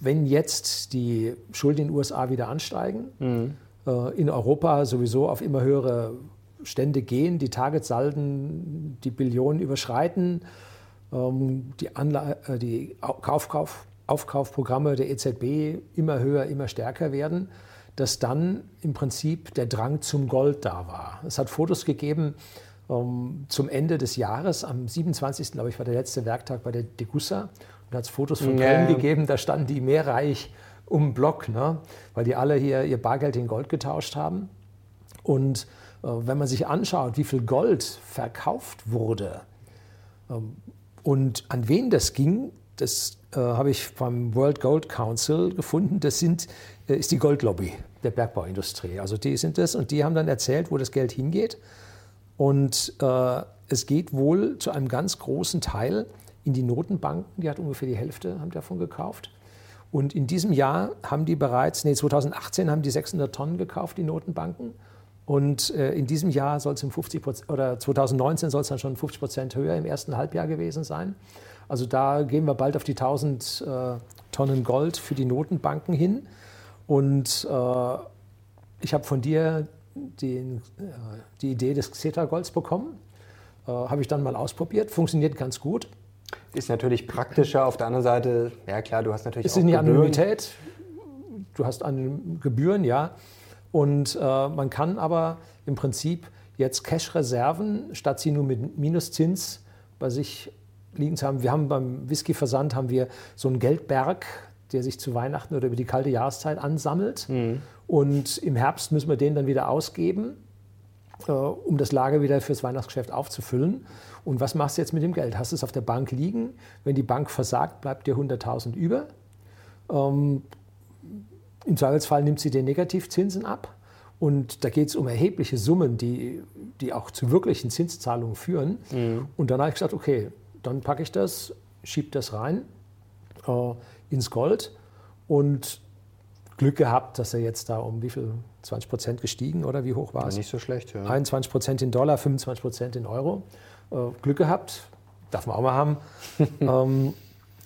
wenn jetzt die Schulden in den USA wieder ansteigen, mhm. äh, in Europa sowieso auf immer höhere Stände gehen, die Targetsalden die Billionen überschreiten, ähm, die, Anla äh, die Kauf, Kauf, Aufkaufprogramme der EZB immer höher, immer stärker werden, dass dann im Prinzip der Drang zum Gold da war. Es hat Fotos gegeben um, ähm, zum Ende des Jahres, am 27. glaube ich war der letzte Werktag bei der Degussa, und da hat es Fotos von Köln ja. gegeben, da standen die mehrreich um den Block, ne? weil die alle hier ihr Bargeld in Gold getauscht haben. Und äh, wenn man sich anschaut, wie viel Gold verkauft wurde ähm, und an wen das ging, das habe ich beim World Gold Council gefunden. Das sind, äh, ist die Goldlobby der Bergbauindustrie. Also die sind das und die haben dann erzählt, wo das Geld hingeht. Und äh, es geht wohl zu einem ganz großen Teil in die Notenbanken. Die hat ungefähr die Hälfte haben davon gekauft. Und in diesem Jahr haben die bereits, nee, 2018 haben die 600 Tonnen gekauft, die Notenbanken. Und äh, in diesem Jahr soll es um 50 oder 2019 soll es dann schon 50 Prozent höher im ersten Halbjahr gewesen sein. Also da gehen wir bald auf die 1000 äh, Tonnen Gold für die Notenbanken hin. Und äh, ich habe von dir den, äh, die Idee des Xeta-Golds bekommen. Äh, habe ich dann mal ausprobiert. Funktioniert ganz gut. Ist natürlich praktischer. Auf der anderen Seite, ja klar, du hast natürlich es ist eine Anonymität. Du hast Gebühren, ja. Und äh, man kann aber im Prinzip jetzt Cash-Reserven, statt sie nur mit Minuszins bei sich liegen zu haben. Wir haben beim Whisky-Versand haben wir so einen Geldberg, der sich zu Weihnachten oder über die kalte Jahreszeit ansammelt. Mhm. Und im Herbst müssen wir den dann wieder ausgeben, äh, um das Lager wieder fürs Weihnachtsgeschäft aufzufüllen. Und was machst du jetzt mit dem Geld? Hast du es auf der Bank liegen? Wenn die Bank versagt, bleibt dir 100.000 über. Ähm, Im Zweifelsfall nimmt sie den Negativzinsen ab. Und da geht es um erhebliche Summen, die, die auch zu wirklichen Zinszahlungen führen. Mhm. Und dann habe ich gesagt, okay, dann packe ich das, schiebe das rein äh, ins Gold und Glück gehabt, dass er jetzt da um wie viel? 20 Prozent gestiegen oder wie hoch war es? Nicht so schlecht, ja. 21 Prozent in Dollar, 25 Prozent in Euro. Äh, Glück gehabt, darf man auch mal haben. [laughs] ähm,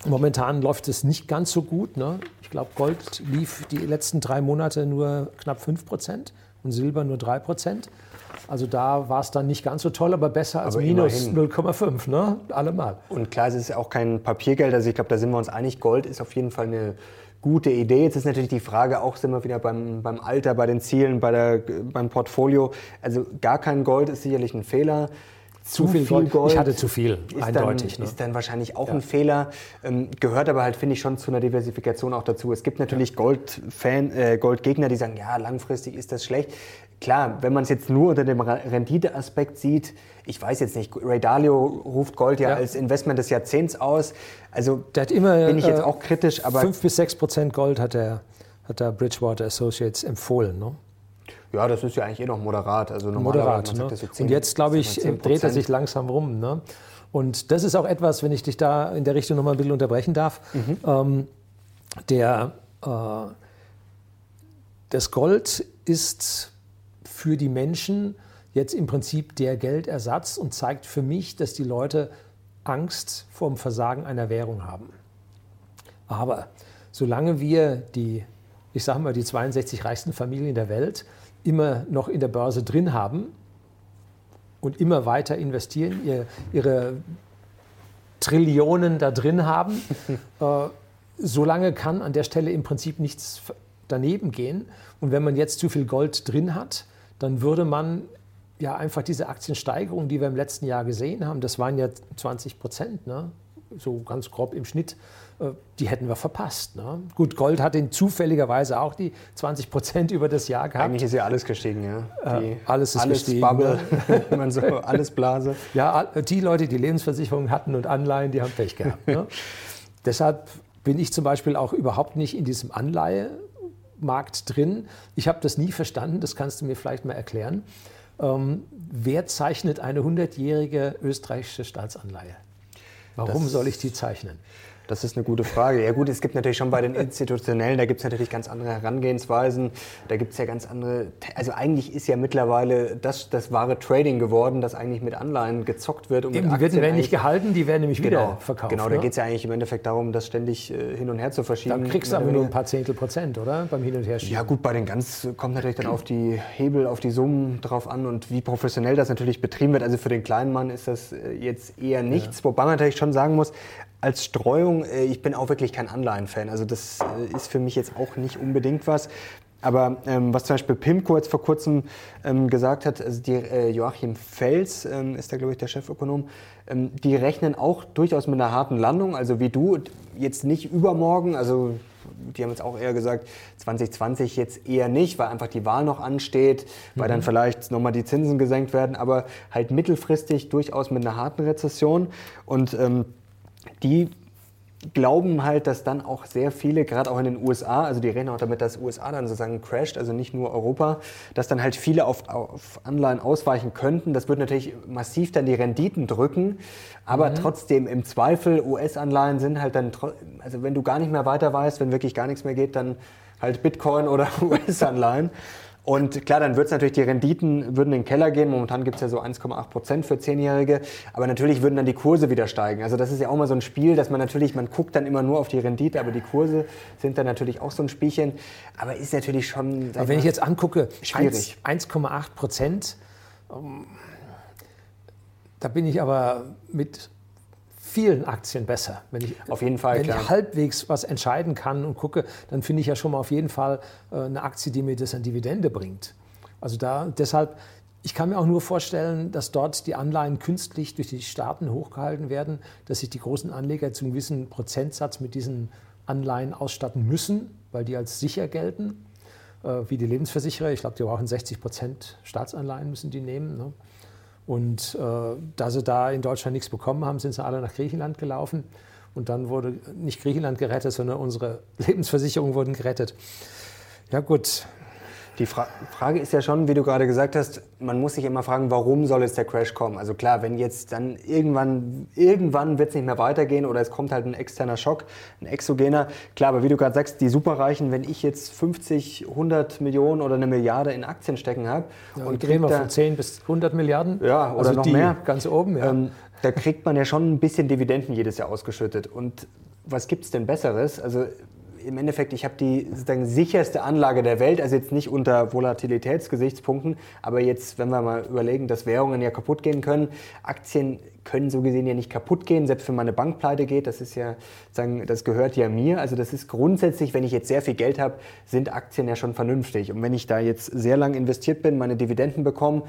momentan läuft es nicht ganz so gut. Ne? Ich glaube, Gold lief die letzten drei Monate nur knapp 5 Prozent und Silber nur 3 Prozent. Also da war es dann nicht ganz so toll, aber besser als aber minus 0,5, ne? Allemal. Und klar, es ist auch kein Papiergeld. Also ich glaube, da sind wir uns einig. Gold ist auf jeden Fall eine gute Idee. Jetzt ist natürlich die Frage, auch sind wir wieder beim, beim Alter, bei den Zielen, bei der, beim Portfolio. Also gar kein Gold ist sicherlich ein Fehler. Zu, viel, Gold. Gold. Ich hatte zu viel, ist eindeutig. Dann, ne? Ist dann wahrscheinlich auch ja. ein Fehler. Ähm, gehört aber halt, finde ich, schon zu einer Diversifikation auch dazu. Es gibt natürlich Gold-Fan, äh, Goldgegner, die sagen, ja, langfristig ist das schlecht. Klar, wenn man es jetzt nur unter dem Renditeaspekt sieht, ich weiß jetzt nicht, Ray Dalio ruft Gold ja, ja. als Investment des Jahrzehnts aus. Also der hat immer, bin ich jetzt äh, auch kritisch, aber 5 bis 6 Prozent Gold hat der, hat der Bridgewater Associates empfohlen. Ne? Ja, das ist ja eigentlich eh noch moderat. Also moderat. Ne? So 10, und jetzt, glaube ich, dreht er sich langsam rum. Ne? Und das ist auch etwas, wenn ich dich da in der Richtung nochmal ein bisschen unterbrechen darf. Mhm. Ähm, der, äh, das Gold ist für die Menschen jetzt im Prinzip der Geldersatz und zeigt für mich, dass die Leute Angst vor dem Versagen einer Währung haben. Aber solange wir die, ich sage mal, die 62 reichsten Familien der Welt immer noch in der Börse drin haben und immer weiter investieren, ihr, ihre Trillionen da drin haben, [laughs] äh, solange kann an der Stelle im Prinzip nichts daneben gehen. Und wenn man jetzt zu viel Gold drin hat, dann würde man ja einfach diese Aktiensteigerung, die wir im letzten Jahr gesehen haben, das waren ja 20 Prozent, ne? so ganz grob im Schnitt, äh, die hätten wir verpasst. Ne? Gut, Gold hat in zufälligerweise auch die 20 Prozent über das Jahr gehabt. Eigentlich ist ja alles gestiegen, ja. Die, äh, alles ist alles gestiegen. Bubble, ne? [laughs] man so, alles Blase. Ja, die Leute, die Lebensversicherungen hatten und Anleihen, die haben Pech gehabt. Ne? [laughs] Deshalb bin ich zum Beispiel auch überhaupt nicht in diesem Anleihemarkt drin. Ich habe das nie verstanden, das kannst du mir vielleicht mal erklären. Ähm, wer zeichnet eine 100-jährige österreichische Staatsanleihe? Warum das soll ich die zeichnen? Das ist eine gute Frage. Ja gut, es gibt natürlich schon bei den Institutionellen, da gibt es natürlich ganz andere Herangehensweisen. Da gibt es ja ganz andere, also eigentlich ist ja mittlerweile das das wahre Trading geworden, dass eigentlich mit Anleihen gezockt wird. Und die werden, werden nicht gehalten, die werden nämlich genau, wieder verkauft. Genau, da ne? geht es ja eigentlich im Endeffekt darum, das ständig äh, hin und her zu verschieben. Da kriegst du aber nur ein paar Zehntel Prozent, oder? Beim Hin- und Herschieben. Ja gut, bei den ganz kommt natürlich dann auf die Hebel, auf die Summen drauf an und wie professionell das natürlich betrieben wird. Also für den kleinen Mann ist das äh, jetzt eher nichts, ja. wobei man natürlich schon sagen muss, als Streuung, äh, ich bin auch wirklich kein Anleihen-Fan. Also das äh, ist für mich jetzt auch nicht unbedingt was. Aber ähm, was zum Beispiel Pimco jetzt vor kurzem ähm, gesagt hat, also die, äh, Joachim Fels ähm, ist da, glaube ich, der Chefökonom, ähm, die rechnen auch durchaus mit einer harten Landung, also wie du, jetzt nicht übermorgen, also die haben jetzt auch eher gesagt, 2020 jetzt eher nicht, weil einfach die Wahl noch ansteht, weil mhm. dann vielleicht nochmal die Zinsen gesenkt werden, aber halt mittelfristig durchaus mit einer harten Rezession. Und ähm, die glauben halt, dass dann auch sehr viele, gerade auch in den USA, also die reden auch damit, dass USA dann sozusagen crasht, also nicht nur Europa, dass dann halt viele auf, auf Anleihen ausweichen könnten. Das wird natürlich massiv dann die Renditen drücken, aber mhm. trotzdem im Zweifel US-Anleihen sind halt dann, also wenn du gar nicht mehr weiter weißt, wenn wirklich gar nichts mehr geht, dann halt Bitcoin oder [laughs] US-Anleihen. Und klar, dann wird es natürlich, die Renditen würden in den Keller gehen. Momentan gibt es ja so 1,8 Prozent für Zehnjährige. Aber natürlich würden dann die Kurse wieder steigen. Also das ist ja auch mal so ein Spiel, dass man natürlich, man guckt dann immer nur auf die Rendite, aber die Kurse sind dann natürlich auch so ein Spielchen. Aber ist natürlich schon. Aber wenn ich jetzt angucke, 1,8 Prozent, ähm, da bin ich aber mit vielen Aktien besser. Wenn ich, auf jeden Fall, wenn klar. ich halbwegs was entscheiden kann und gucke, dann finde ich ja schon mal auf jeden Fall äh, eine Aktie, die mir das an Dividende bringt. Also da deshalb, ich kann mir auch nur vorstellen, dass dort die Anleihen künstlich durch die Staaten hochgehalten werden, dass sich die großen Anleger zu einem gewissen Prozentsatz mit diesen Anleihen ausstatten müssen, weil die als sicher gelten, äh, wie die Lebensversicherer. Ich glaube, die brauchen 60 Prozent Staatsanleihen müssen die nehmen. Ne? Und äh, da sie da in Deutschland nichts bekommen haben, sind sie alle nach Griechenland gelaufen. Und dann wurde nicht Griechenland gerettet, sondern unsere [laughs] Lebensversicherungen wurden gerettet. Ja gut, die Fra Frage ist ja schon, wie du gerade gesagt hast, man muss sich immer fragen, warum soll jetzt der Crash kommen? Also klar, wenn jetzt dann irgendwann, irgendwann wird es nicht mehr weitergehen oder es kommt halt ein externer Schock, ein exogener. Klar, aber wie du gerade sagst, die Superreichen, wenn ich jetzt 50, 100 Millionen oder eine Milliarde in Aktien stecken habe ja, und reden wir von 10 bis 100 Milliarden, ja, oder also noch mehr, ganz oben, ja. Ähm, da kriegt man ja schon ein bisschen Dividenden jedes Jahr ausgeschüttet. Und was gibt es denn Besseres? Also im Endeffekt, ich habe die sozusagen sicherste Anlage der Welt, also jetzt nicht unter Volatilitätsgesichtspunkten, aber jetzt, wenn wir mal überlegen, dass Währungen ja kaputt gehen können, Aktien können so gesehen ja nicht kaputt gehen, selbst wenn meine Bank pleite geht, das ist ja, sagen, das gehört ja mir. Also das ist grundsätzlich, wenn ich jetzt sehr viel Geld habe, sind Aktien ja schon vernünftig. Und wenn ich da jetzt sehr lang investiert bin, meine Dividenden bekomme,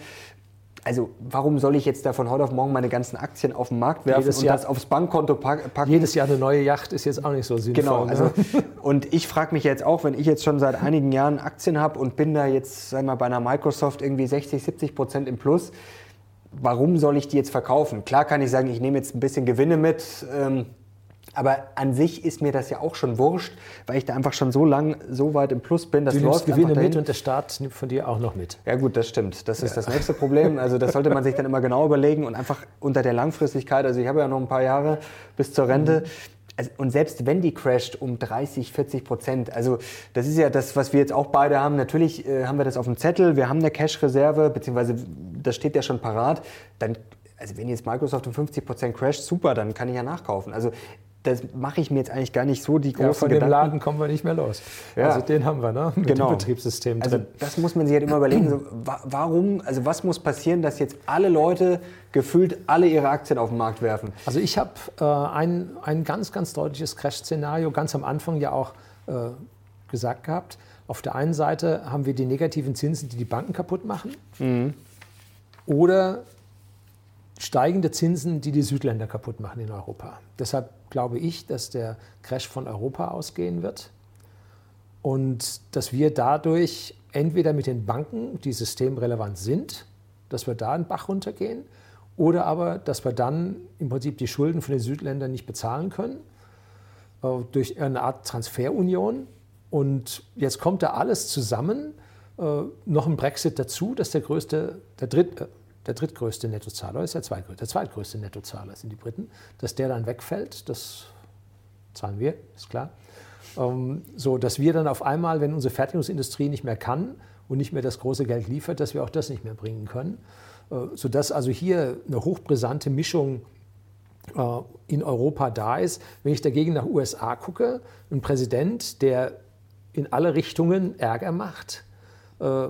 also warum soll ich jetzt da von heute auf morgen meine ganzen Aktien auf den Markt werfen jedes und Jahr, das aufs Bankkonto packen? Jedes Jahr eine neue Yacht ist jetzt auch nicht so sinnvoll. Genau, also, und ich frage mich jetzt auch, wenn ich jetzt schon seit einigen Jahren Aktien habe und bin da jetzt, sagen wir mal, bei einer Microsoft irgendwie 60, 70 Prozent im Plus, warum soll ich die jetzt verkaufen? Klar kann ich sagen, ich nehme jetzt ein bisschen Gewinne mit, ähm, aber an sich ist mir das ja auch schon wurscht, weil ich da einfach schon so lang, so weit im Plus bin. Das du nimmst Gewinne mit und der Staat nimmt von dir auch noch mit. Ja gut, das stimmt. Das ist ja. das nächste Problem. Also das sollte man sich dann immer genau überlegen und einfach unter der Langfristigkeit, also ich habe ja noch ein paar Jahre bis zur Rente, also, und selbst wenn die crasht um 30, 40 Prozent, also das ist ja das, was wir jetzt auch beide haben. Natürlich äh, haben wir das auf dem Zettel, wir haben eine Cash-Reserve, beziehungsweise das steht ja schon parat. Dann, also wenn jetzt Microsoft um 50 Prozent crasht, super, dann kann ich ja nachkaufen. Also das mache ich mir jetzt eigentlich gar nicht so die großen ja, von Gedanken. dem Laden kommen wir nicht mehr los. Ja. Also den haben wir, ne? Mit genau. dem Betriebssystem also drin. Das muss man sich halt immer überlegen. So, warum, also was muss passieren, dass jetzt alle Leute gefühlt alle ihre Aktien auf den Markt werfen? Also ich habe äh, ein, ein ganz, ganz deutliches Crash-Szenario ganz am Anfang ja auch äh, gesagt gehabt. Auf der einen Seite haben wir die negativen Zinsen, die die Banken kaputt machen. Mhm. Oder steigende Zinsen, die die Südländer kaputt machen in Europa. Deshalb glaube ich, dass der Crash von Europa ausgehen wird und dass wir dadurch entweder mit den Banken, die systemrelevant sind, dass wir da einen Bach runtergehen oder aber, dass wir dann im Prinzip die Schulden von den Südländern nicht bezahlen können äh, durch eine Art Transferunion. Und jetzt kommt da alles zusammen, äh, noch ein Brexit dazu, dass der größte, der dritte, der drittgrößte Nettozahler ist, der, zweitgrößte, der zweitgrößte Nettozahler sind die Briten, dass der dann wegfällt, das zahlen wir, ist klar. Ähm, so, dass wir dann auf einmal, wenn unsere Fertigungsindustrie nicht mehr kann und nicht mehr das große Geld liefert, dass wir auch das nicht mehr bringen können. Äh, sodass also hier eine hochbrisante Mischung äh, in Europa da ist. Wenn ich dagegen nach USA gucke, ein Präsident, der in alle Richtungen Ärger macht, äh,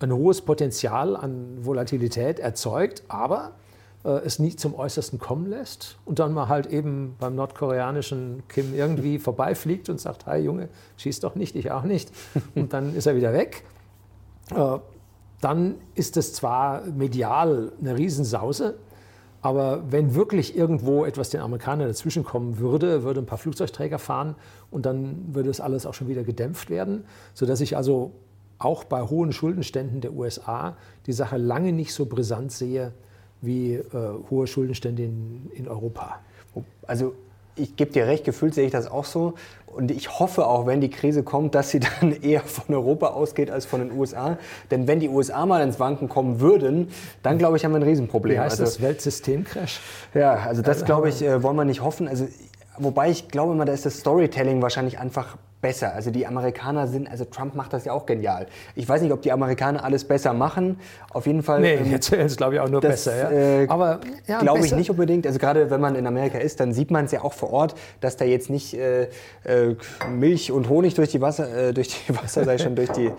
ein hohes Potenzial an Volatilität erzeugt, aber äh, es nie zum Äußersten kommen lässt und dann mal halt eben beim nordkoreanischen Kim irgendwie [laughs] vorbeifliegt und sagt, hi Junge, schieß doch nicht, ich auch nicht. [laughs] Und dann ist er wieder weg. Äh, dann ist es zwar medial eine Riesensause, aber wenn wirklich irgendwo etwas den Amerikanern dazwischenkommen würde, würde ein paar Flugzeugträger fahren und dann würde es alles auch schon wieder gedämpft werden, sodass ich also auch bei hohen Schuldenständen der USA die Sache lange nicht so brisant sehe wie äh, hohe Schuldenstände in, in Europa. Also ich gebe dir recht, gefühlt sehe ich das auch so. Und ich hoffe auch, wenn die Krise kommt, dass sie [laughs] dann eher von Europa ausgeht als von den USA. Denn wenn die USA mal ins Wanken kommen würden, dann glaube ich, haben wir ein Riesenproblem. Wie heißt also, das? Weltsystemcrash? Ja, also das glaube ich, äh, wollen wir nicht hoffen. Also, wobei ich glaube immer, da ist das Storytelling wahrscheinlich einfach besser. Also die Amerikaner sind, also Trump macht das ja auch genial. Ich weiß nicht, ob die Amerikaner alles besser machen. Auf jeden Fall. Nee, ähm, erzählen es glaube ich auch nur das, besser. Ja. Äh, Aber ja, glaube ich nicht unbedingt. Also gerade wenn man in Amerika ist, dann sieht man es ja auch vor Ort, dass da jetzt nicht äh, äh, Milch und Honig durch die Wasser, äh, durch die [laughs] Wasser sei schon durch die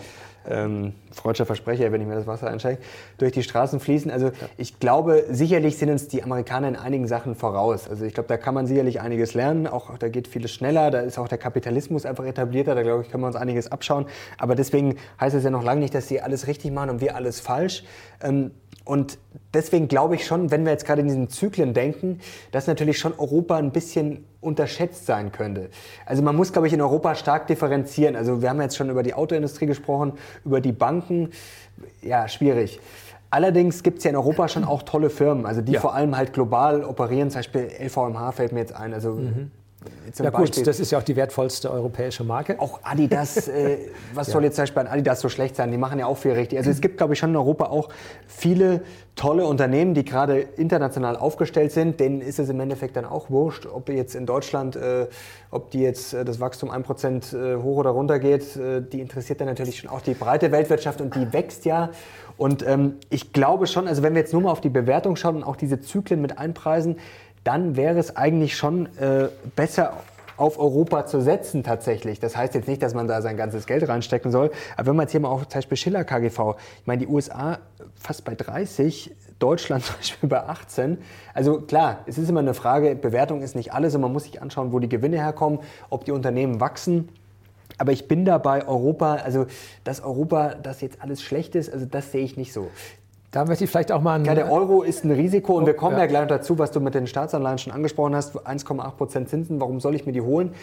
ähm, freudscher Versprecher, wenn ich mir das Wasser einsteige, durch die Straßen fließen. Also ja. ich glaube, sicherlich sind uns die Amerikaner in einigen Sachen voraus. Also ich glaube, da kann man sicherlich einiges lernen. Auch da geht vieles schneller. Da ist auch der Kapitalismus einfach etablierter. Da glaube ich, können wir uns einiges abschauen. Aber deswegen heißt es ja noch lange nicht, dass sie alles richtig machen und wir alles falsch. Ähm, und deswegen glaube ich schon, wenn wir jetzt gerade in diesen Zyklen denken, dass natürlich schon Europa ein bisschen unterschätzt sein könnte. Also man muss, glaube ich, in Europa stark differenzieren. Also wir haben jetzt schon über die Autoindustrie gesprochen, über die Banken. Ja, schwierig. Allerdings gibt es ja in Europa schon auch tolle Firmen, also die ja. vor allem halt global operieren. Zum Beispiel LVMH fällt mir jetzt ein. Also mhm. Zum ja Beispiel, gut, das ist ja auch die wertvollste europäische Marke. Auch Adidas, äh, [laughs] was ja. soll jetzt zum Beispiel an Adidas so schlecht sein? Die machen ja auch viel richtig. Also es gibt, glaube ich, schon in Europa auch viele tolle Unternehmen, die gerade international aufgestellt sind. Denen ist es im Endeffekt dann auch wurscht, ob jetzt in Deutschland, äh, ob die jetzt äh, das Wachstum 1% äh, hoch oder runter geht. Äh, die interessiert dann natürlich schon auch die breite Weltwirtschaft und die wächst ja. Und ähm, ich glaube schon, also wenn wir jetzt nur mal auf die Bewertung schauen und auch diese Zyklen mit einpreisen, dann wäre es eigentlich schon äh, besser auf Europa zu setzen tatsächlich. Das heißt jetzt nicht, dass man da sein ganzes Geld reinstecken soll. Aber wenn man jetzt hier mal auf zum Beispiel Schiller KGV, ich meine, die USA fast bei 30, Deutschland [laughs] zum Beispiel bei 18. Also klar, es ist immer eine Frage, Bewertung ist nicht alles und man muss sich anschauen, wo die Gewinne herkommen, ob die Unternehmen wachsen. Aber ich bin da bei Europa, also dass Europa das jetzt alles schlecht ist, also das sehe ich nicht so. Da möchte ich vielleicht auch mal. Ja, der Euro ist ein Risiko und wir kommen ja, ja gleich noch dazu, was du mit den Staatsanleihen schon angesprochen hast. 1,8 Prozent Zinsen, warum soll ich mir die holen?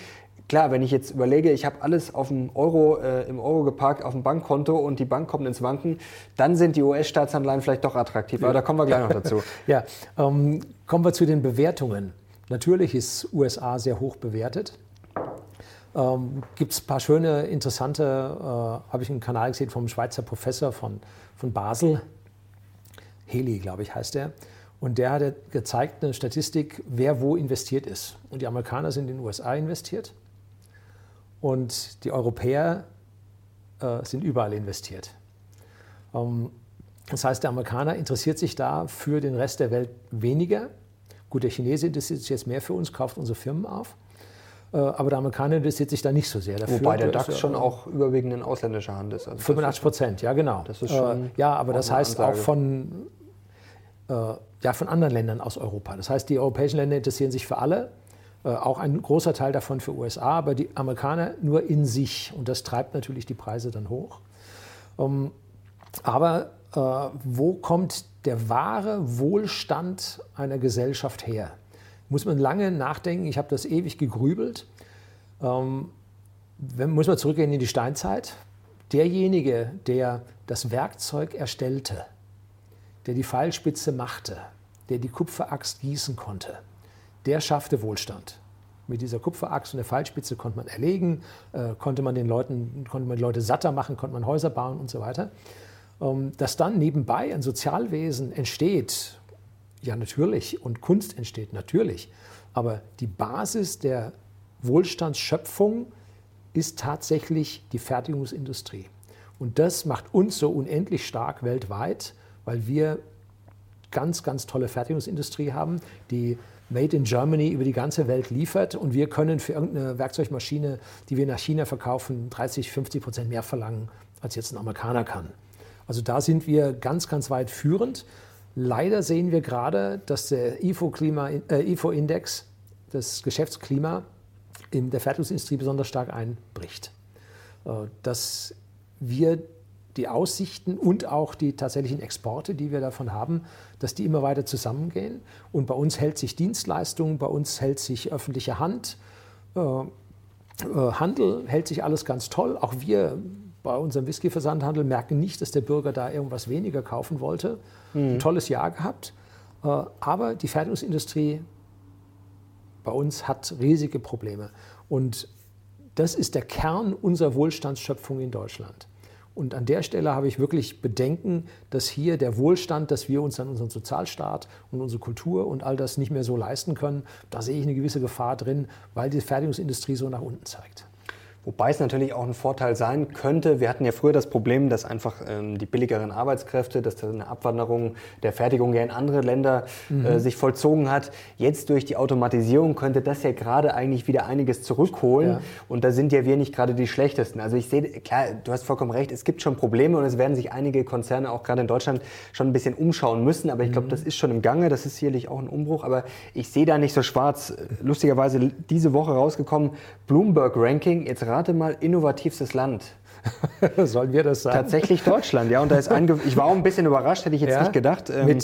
Klar, wenn ich jetzt überlege, ich habe alles auf dem Euro, äh, im Euro geparkt, auf dem Bankkonto und die Bank kommt ins Wanken, dann sind die US-Staatsanleihen vielleicht doch attraktiv. Aber da kommen wir gleich noch dazu. [laughs] ja, ähm, kommen wir zu den Bewertungen. Natürlich ist USA sehr hoch bewertet. Ähm, Gibt es ein paar schöne, interessante, äh, habe ich einen Kanal gesehen vom Schweizer Professor von, von Basel, Heli, glaube ich, heißt er. Und der hat gezeigt, eine Statistik, wer wo investiert ist. Und die Amerikaner sind in den USA investiert und die Europäer äh, sind überall investiert. Ähm, das heißt, der Amerikaner interessiert sich da für den Rest der Welt weniger. Gut, der Chinese interessiert sich jetzt mehr für uns, kauft unsere Firmen auf. Äh, aber der Amerikaner interessiert sich da nicht so sehr dafür. Wobei der DAX ist, schon auch überwiegend in ausländischer Hand ist. Also 85 Prozent, ja genau. Das ist schon äh, ja, aber das heißt Ansage. auch von, äh, ja, von anderen Ländern aus Europa. Das heißt, die europäischen Länder interessieren sich für alle, äh, auch ein großer Teil davon für USA, aber die Amerikaner nur in sich. Und das treibt natürlich die Preise dann hoch. Ähm, aber äh, wo kommt der wahre Wohlstand einer Gesellschaft her? Muss man lange nachdenken. Ich habe das ewig gegrübelt. Ähm, wenn, muss man zurückgehen in die Steinzeit. Derjenige, der das Werkzeug erstellte, der die Pfeilspitze machte, der die Kupferaxt gießen konnte, der schaffte Wohlstand. Mit dieser Kupferaxt und der Pfeilspitze konnte man erlegen, äh, konnte man den Leuten, konnte man die Leute satter machen, konnte man Häuser bauen und so weiter. Ähm, dass dann nebenbei ein Sozialwesen entsteht, ja natürlich, und Kunst entsteht natürlich, aber die Basis der Wohlstandsschöpfung ist tatsächlich die Fertigungsindustrie. Und das macht uns so unendlich stark weltweit, weil wir ganz, ganz tolle Fertigungsindustrie haben, die Made in Germany über die ganze Welt liefert und wir können für irgendeine Werkzeugmaschine, die wir nach China verkaufen, 30, 50 Prozent mehr verlangen, als jetzt ein Amerikaner kann. Also da sind wir ganz, ganz weit führend. Leider sehen wir gerade, dass der IFO-Index, äh, das Geschäftsklima in der Fertigungsindustrie besonders stark einbricht. Äh, dass wir die Aussichten und auch die tatsächlichen Exporte, die wir davon haben, dass die immer weiter zusammengehen. Und bei uns hält sich Dienstleistung, bei uns hält sich öffentliche Hand, äh, äh, Handel, hält sich alles ganz toll. Auch wir bei unserem Whisky-Versandhandel merken nicht, dass der Bürger da irgendwas weniger kaufen wollte. Mhm. Ein tolles Jahr gehabt. Äh, aber die Fertigungsindustrie bei uns hat riesige Probleme. Und das ist der Kern unserer Wohlstandsschöpfung in Deutschland. Und an der Stelle habe ich wirklich Bedenken, dass hier der Wohlstand, dass wir uns dann unseren Sozialstaat und unsere Kultur und all das nicht mehr so leisten können, da sehe ich eine gewisse Gefahr drin, weil die Fertigungsindustrie so nach unten zeigt. Wobei es natürlich auch ein Vorteil sein könnte. Wir hatten ja früher das Problem, dass einfach ähm, die billigeren Arbeitskräfte, dass da eine Abwanderung der Fertigung ja in andere Länder äh, mhm. äh, sich vollzogen hat. Jetzt durch die Automatisierung könnte das ja gerade eigentlich wieder einiges zurückholen. Ja. Und da sind ja wir nicht gerade die schlechtesten. Also ich sehe, klar, du hast vollkommen recht, es gibt schon Probleme und es werden sich einige Konzerne auch gerade in Deutschland schon ein bisschen umschauen müssen. Aber ich glaube, mhm. das ist schon im Gange. Das ist sicherlich auch ein Umbruch. Aber ich sehe da nicht so schwarz. Lustigerweise diese Woche rausgekommen, Bloomberg Ranking. Jetzt rate mal, innovativstes Land. [laughs] Sollen wir das sagen? Tatsächlich Deutschland, ja. Und da ist ich war auch ein bisschen überrascht, hätte ich jetzt ja, nicht gedacht. Ähm,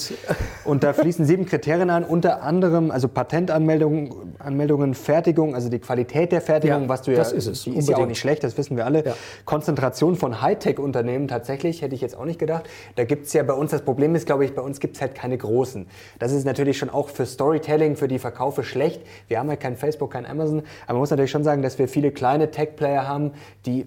und da fließen sieben Kriterien ein, unter anderem also Patentanmeldungen, Anmeldungen, Fertigung, also die Qualität der Fertigung, ja, was du ja, das ist es. Die ist ja auch nicht schlecht, das wissen wir alle. Ja. Konzentration von Hightech-Unternehmen tatsächlich, hätte ich jetzt auch nicht gedacht. Da gibt es ja bei uns, das Problem ist, glaube ich, bei uns gibt es halt keine großen. Das ist natürlich schon auch für Storytelling, für die Verkaufe schlecht. Wir haben ja kein Facebook, kein Amazon, aber man muss natürlich schon sagen, dass wir viele kleine Tech-Player haben, die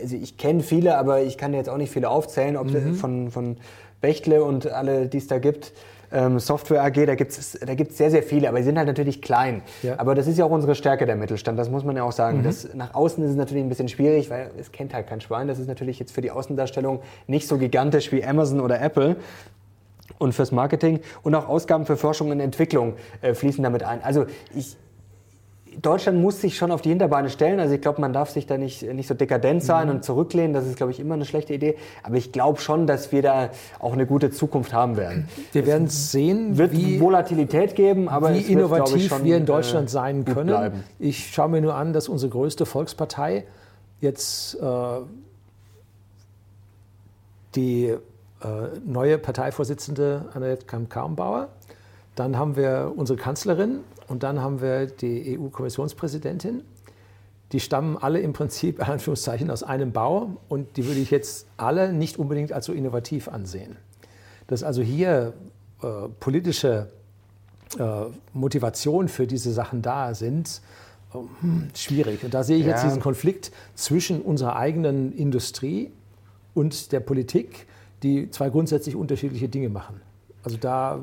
also ich kenne viele, aber ich kann jetzt auch nicht viele aufzählen, ob mhm. von, von Bechtle und alle, die es da gibt. Ähm, Software AG, da gibt es da gibt's sehr, sehr viele, aber die sind halt natürlich klein. Ja. Aber das ist ja auch unsere Stärke, der Mittelstand, das muss man ja auch sagen. Mhm. Das, nach außen ist es natürlich ein bisschen schwierig, weil es kennt halt kein Schwein. Das ist natürlich jetzt für die Außendarstellung nicht so gigantisch wie Amazon oder Apple und fürs Marketing und auch Ausgaben für Forschung und Entwicklung äh, fließen damit ein. Also ich, Deutschland muss sich schon auf die Hinterbeine stellen. Also ich glaube, man darf sich da nicht, nicht so dekadent sein mhm. und zurücklehnen. Das ist, glaube ich, immer eine schlechte Idee. Aber ich glaube schon, dass wir da auch eine gute Zukunft haben werden. Wir werden sehen, wird wie, Volatilität geben, aber wie innovativ wird, schon, wir in Deutschland äh, sein können. Bleiben. Ich schaue mir nur an, dass unsere größte Volkspartei jetzt äh, die äh, neue Parteivorsitzende Annette Kamm-Karrenbauer, dann haben wir unsere Kanzlerin und dann haben wir die EU-Kommissionspräsidentin. Die stammen alle im Prinzip, in Anführungszeichen, aus einem Bau und die würde ich jetzt alle nicht unbedingt als so innovativ ansehen. Dass also hier äh, politische äh, Motivation für diese Sachen da sind, äh, schwierig. Und da sehe ich ja. jetzt diesen Konflikt zwischen unserer eigenen Industrie und der Politik, die zwei grundsätzlich unterschiedliche Dinge machen. Also da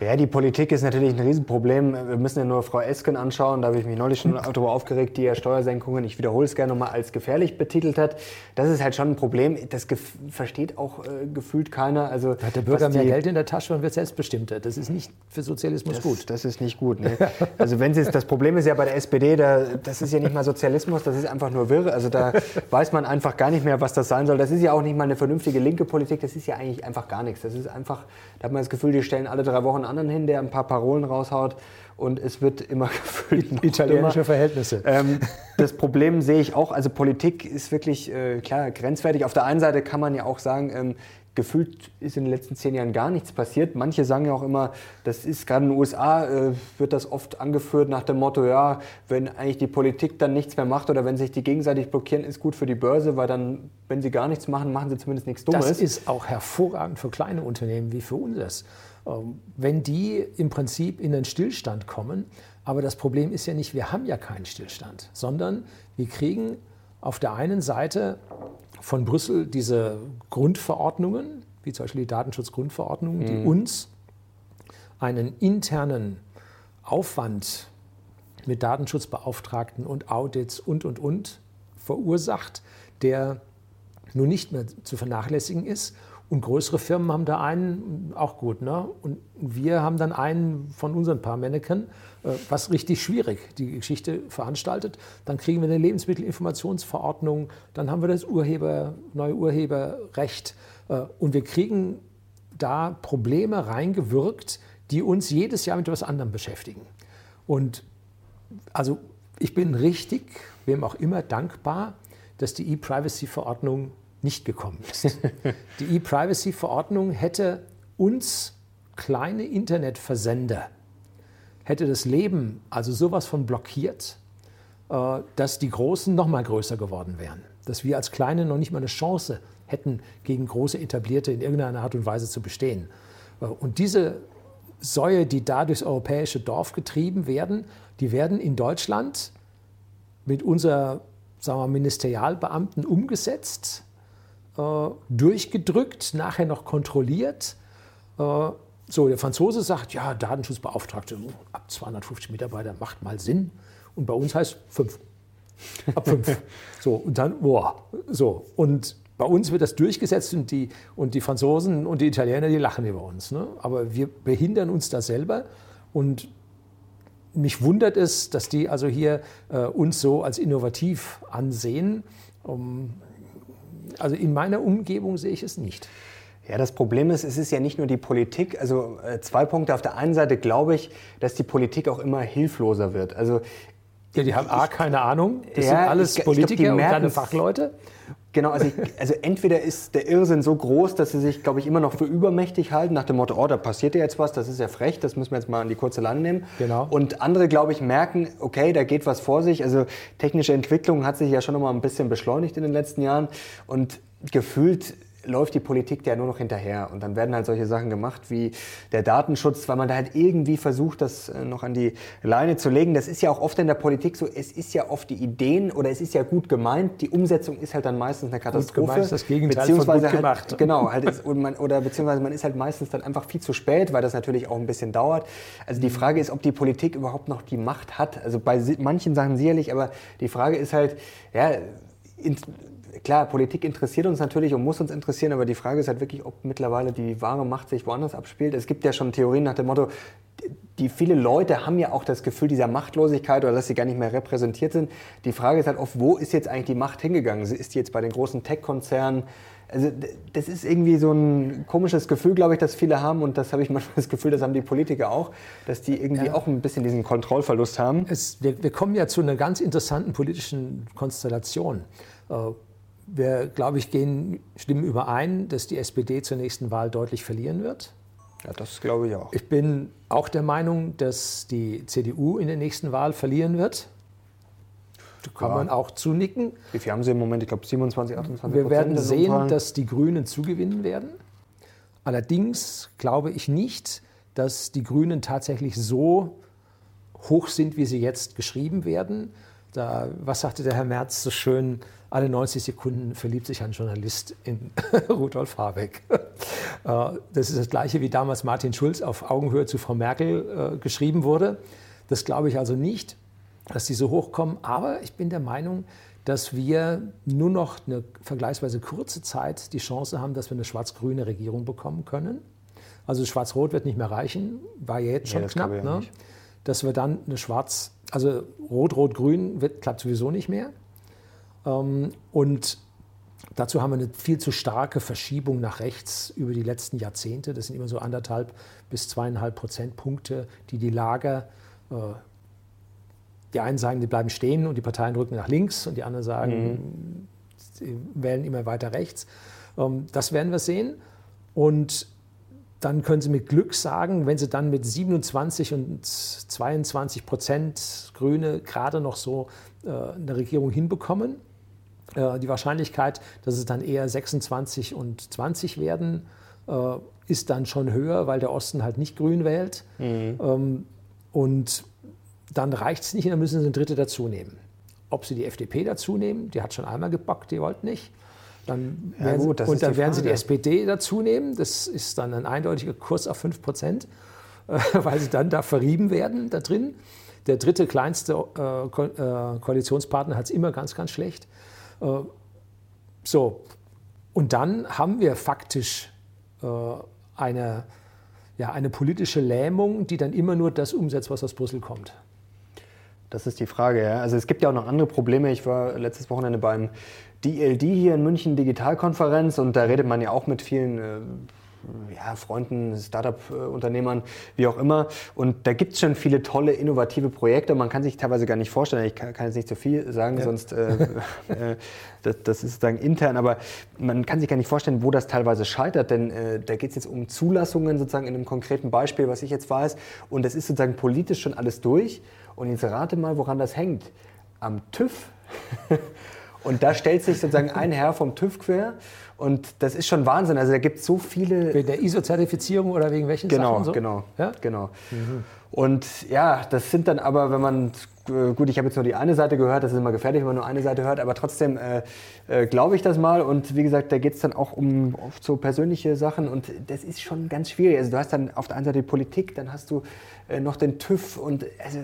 ja, die Politik ist natürlich ein Riesenproblem. Wir müssen ja nur Frau Esken anschauen. Da habe ich mich neulich schon [laughs] darüber aufgeregt, die ja Steuersenkungen, ich wiederhole es gerne nochmal, als gefährlich betitelt hat. Das ist halt schon ein Problem. Das versteht auch äh, gefühlt keiner. Also, hat der Bürger mehr Geld in der Tasche und wird selbstbestimmter. Das ist nicht für Sozialismus das, gut. Das ist nicht gut. Ne? [laughs] Also wenn Sie, das Problem ist ja bei der SPD, da, das ist ja nicht mal Sozialismus, das ist einfach nur wirr. Also da [laughs] weiß man einfach gar nicht mehr, was das sein soll. Das ist ja auch nicht mal eine vernünftige linke Politik. Das ist ja eigentlich einfach gar nichts. Das ist einfach, da hat man das Gefühl, die stellen alle drei Wochen anderen hin, der ein paar Parolen raushaut und es wird immer [laughs] gefüllt. Italienische Verhältnisse. Ähm, [laughs] das Problem sehe ich auch, also Politik ist wirklich, äh, klar, grenzwertig. Auf der einen Seite kann man ja auch sagen, ähm, gefühlt ist in den letzten zehn Jahren gar nichts passiert. Manche sagen ja auch immer, das ist gerade in den USA, äh, wird das oft angeführt nach dem Motto, ja, wenn eigentlich die Politik dann nichts mehr macht oder wenn sich die gegenseitig blockieren, ist gut für die Börse, weil dann, wenn sie gar nichts machen, machen sie zumindest nichts Dummes. Das ist auch hervorragend für kleine Unternehmen wie für uns. Ähm, wenn die im Prinzip in den Stillstand kommen. Aber das Problem ist ja nicht, wir haben ja keinen Stillstand, sondern wir kriegen auf der einen Seite von Brüssel diese Grundverordnungen, wie zum Beispiel die Datenschutzgrundverordnung, die mhm. uns einen internen Aufwand mit Datenschutzbeauftragten und Audits und, und, und verursacht, der nun nicht mehr zu vernachlässigen ist und größere Firmen haben da einen, auch gut. Ne? Und wir haben dann einen von unseren paar Mannequin, äh, was richtig schwierig die Geschichte veranstaltet. Dann kriegen wir eine Lebensmittelinformationsverordnung, dann haben wir das Urheber, neue Urheberrecht äh, und wir kriegen da Probleme reingewirkt, die uns jedes Jahr mit etwas anderem beschäftigen. Und also ich bin richtig, wem auch immer, dankbar, dass die E-Privacy-Verordnung nicht gekommen ist. Die E-Privacy-Verordnung hätte uns kleine Internetversender, hätte das Leben also sowas von blockiert, äh, dass die Großen noch mal größer geworden wären. Dass wir als Kleine noch nicht mal eine Chance hätten, gegen große Etablierte in irgendeiner Art und Weise zu bestehen. Äh, und diese Säue, die da durchs europäische Dorf getrieben werden, die werden in Deutschland mit unserer sagen wir, Ministerialbeamten umgesetzt durchgedrückt, nachher noch kontrolliert. Äh, so, der Franzose sagt, ja, Datenschutzbeauftragte ab 250 Mitarbeiter macht mal Sinn. Und bei uns heißt fünf. Ab fünf. [laughs] so, und dann, boah, so. Und bei uns wird das durchgesetzt und die, und die Franzosen und die Italiener, die lachen über uns. Ne? Aber wir behindern uns da selber. Und mich wundert es, dass die also hier äh, uns so als innovativ ansehen. Um, also in meiner Umgebung sehe ich es nicht. Ja, das Problem ist, es ist ja nicht nur die Politik. Also äh, zwei Punkte. Auf der einen Seite glaube ich, dass die Politik auch immer hilfloser wird. Also ja, die haben A, keine Ahnung. Das ja, sind alles ich, Politiker ich glaub, und keine Fachleute. Genau, also, ich, also entweder ist der Irrsinn so groß, dass sie sich, glaube ich, immer noch für übermächtig halten, nach dem Motto, oh, da passiert ja jetzt was, das ist ja frech, das müssen wir jetzt mal an die kurze Leine nehmen. Genau. Und andere, glaube ich, merken, okay, da geht was vor sich. Also technische Entwicklung hat sich ja schon noch mal ein bisschen beschleunigt in den letzten Jahren und gefühlt läuft die Politik ja nur noch hinterher. Und dann werden halt solche Sachen gemacht wie der Datenschutz, weil man da halt irgendwie versucht, das äh, noch an die Leine zu legen. Das ist ja auch oft in der Politik so, es ist ja oft die Ideen oder es ist ja gut gemeint, die Umsetzung ist halt dann meistens eine Katastrophe. Gut gemeint ist das Gegenteil beziehungsweise von gut halt, gemacht. [laughs] Genau, halt ist, man, oder beziehungsweise man ist halt meistens dann einfach viel zu spät, weil das natürlich auch ein bisschen dauert. Also die Frage ist, ob die Politik überhaupt noch die Macht hat. Also bei manchen Sachen sicherlich, aber die Frage ist halt, ja, klar, Politik interessiert uns natürlich und muss uns interessieren, aber die Frage ist halt wirklich, ob mittlerweile die wahre Macht sich woanders abspielt. Es gibt ja schon Theorien nach dem Motto, die viele Leute haben ja auch das Gefühl dieser Machtlosigkeit oder dass sie gar nicht mehr repräsentiert sind. Die Frage ist halt oft, wo ist jetzt eigentlich die Macht hingegangen? Ist die jetzt bei den großen Tech-Konzernen? Also das ist irgendwie so ein komisches Gefühl, glaube ich, das viele haben und das habe ich [laughs] manchmal das Gefühl, das haben die Politiker auch, dass die irgendwie ja. auch ein bisschen diesen Kontrollverlust haben. Es, wir, wir, kommen ja zu einer ganz interessanten politischen Konstellation. Wir, glaube ich, gehen, stimmen überein, dass die SPD zur nächsten Wahl deutlich verlieren wird. Ja, das glaube ich auch. Ich bin auch der Meinung, dass die CDU in der nächsten Wahl verlieren wird. Da kann ja. man auch zunicken. Wie viel haben sie im Moment? Ich glaube 27, 28 Wir werden sehen, Umfragen. dass die Grünen zugewinnen werden. Allerdings glaube ich nicht, dass die Grünen tatsächlich so hoch sind, wie sie jetzt geschrieben werden. Da, was sagte der Herr Merz so schön? Alle 90 Sekunden verliebt sich ein Journalist in [laughs] Rudolf Habeck. das ist das Gleiche, wie damals Martin Schulz auf Augenhöhe zu Frau Merkel äh, geschrieben wurde. Das glaube ich also nicht, dass die so hochkommen. Aber ich bin der Meinung, dass wir nur noch eine vergleichsweise kurze Zeit die Chance haben, dass wir eine schwarz-grüne Regierung bekommen können. Also schwarz-rot wird nicht mehr reichen, war ja jetzt schon ja, knapp. Ne? Dass wir dann eine schwarz, also rot-rot-grün klappt sowieso nicht mehr. Ähm, und dazu haben wir eine viel zu starke Verschiebung nach rechts über die letzten Jahrzehnte. Das sind immer so anderthalb bis zweieinhalb Prozentpunkte, die die Lager äh, die einen sagen, die bleiben stehen und die Parteien rücken nach links und die anderen sagen, mhm. sie wählen immer weiter rechts. Ähm, das werden wir sehen. Und dann können Sie mit Glück sagen, wenn Sie dann mit 27 und 22 Prozent Grüne gerade noch so äh, eine Regierung hinbekommen, die Wahrscheinlichkeit, dass es dann eher 26 und 20 werden, äh, ist dann schon höher, weil der Osten halt nicht grün wählt. Mhm. Ähm, und dann reicht es nicht dann müssen Sie eine dritte dazu nehmen. Ob Sie die FDP dazu nehmen, die hat schon einmal gebockt, die wollten nicht. Dann ja, gut, und dann werden Sie die SPD dazu nehmen. Das ist dann ein eindeutiger Kurs auf 5 Prozent, äh, [laughs] weil Sie dann da verrieben werden da drin. Der dritte kleinste äh, äh, Koalitionspartner hat es immer ganz, ganz schlecht. Äh, so, und dann haben wir faktisch äh, eine, ja, eine politische Lähmung, die dann immer nur das umsetzt, was aus Brüssel kommt. Das ist die Frage, ja. Also es gibt ja auch noch andere Probleme. Ich war letztes Wochenende beim DLD hier in München Digitalkonferenz und da redet man ja auch mit vielen äh, ja, Freunden, Startup-Unternehmern, wie auch immer. Und da gibt es schon viele tolle, innovative Projekte. Man kann sich teilweise gar nicht vorstellen, ich kann, kann jetzt nicht zu viel sagen, ja. sonst äh, [laughs] äh, das, das, ist sozusagen intern, aber man kann sich gar nicht vorstellen, wo das teilweise scheitert, denn äh, da geht es jetzt um Zulassungen sozusagen in einem konkreten Beispiel, was ich jetzt weiß. Und das ist sozusagen politisch schon alles durch. Und jetzt rate mal, woran das hängt. Am TÜV. [laughs] Und da stellt sich sozusagen ein Herr vom TÜV quer. Und das ist schon Wahnsinn. Also da gibt es so viele. Wegen der ISO-Zertifizierung oder wegen welchen genau, Sachen? So? Genau, ja? genau. Mhm. Und ja, das sind dann aber, wenn man, äh, gut, ich habe jetzt nur die eine Seite gehört, das ist immer gefährlich, wenn man nur eine Seite hört, aber trotzdem äh, äh, glaube ich das mal. Und wie gesagt, da geht es dann auch um oft so persönliche Sachen und das ist schon ganz schwierig. Also du hast dann auf der einen Seite die Politik, dann hast du äh, noch den TÜV und also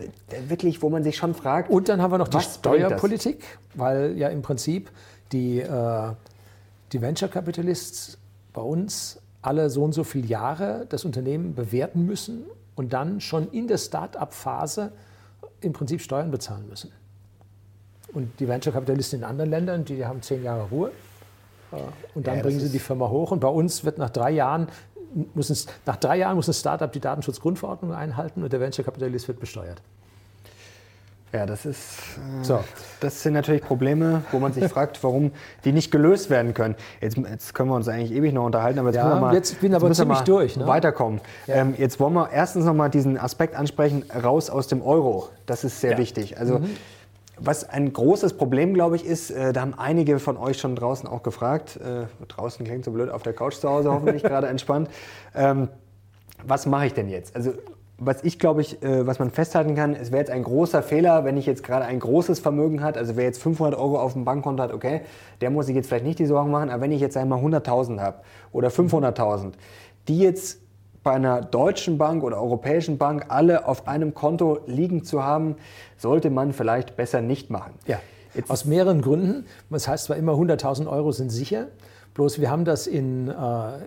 wirklich, wo man sich schon fragt. Und dann haben wir noch die Steuerpolitik, weil ja im Prinzip die, äh, die Venture Capitalists bei uns alle so und so viele Jahre das Unternehmen bewerten müssen und dann schon in der Start-up-Phase im Prinzip Steuern bezahlen müssen. Und die Venture-Kapitalisten in anderen Ländern, die haben zehn Jahre Ruhe. Äh, und dann ja, bringen sie die Firma hoch. Und bei uns wird nach drei Jahren, muss es, nach drei Jahren muss ein Startup die Datenschutzgrundverordnung einhalten und der Venture-Kapitalist wird besteuert. Ja, das ist. Äh, so. Das sind natürlich Probleme, wo man sich [laughs] fragt, warum die nicht gelöst werden können. Jetzt, jetzt können wir uns eigentlich ewig noch unterhalten, aber jetzt ja, wir mal, jetzt bin aber ziemlich durch. Ne? Weiterkommen. Ja. Ähm, jetzt wollen wir erstens noch mal diesen Aspekt ansprechen: raus aus dem Euro. Das ist sehr ja. wichtig. Also mhm. Was ein großes Problem, glaube ich, ist, äh, da haben einige von euch schon draußen auch gefragt, äh, draußen klingt so blöd, auf der Couch zu Hause hoffentlich [laughs] gerade entspannt, ähm, was mache ich denn jetzt? Also was ich glaube ich, äh, was man festhalten kann, es wäre jetzt ein großer Fehler, wenn ich jetzt gerade ein großes Vermögen hat, also wer jetzt 500 Euro auf dem Bankkonto hat, okay, der muss sich jetzt vielleicht nicht die Sorgen machen, aber wenn ich jetzt einmal 100.000 habe oder 500.000, die jetzt bei einer deutschen Bank oder europäischen Bank alle auf einem Konto liegen zu haben, sollte man vielleicht besser nicht machen. Ja, jetzt aus mehreren Gründen. Das heißt zwar immer 100.000 Euro sind sicher, bloß wir haben das in, äh,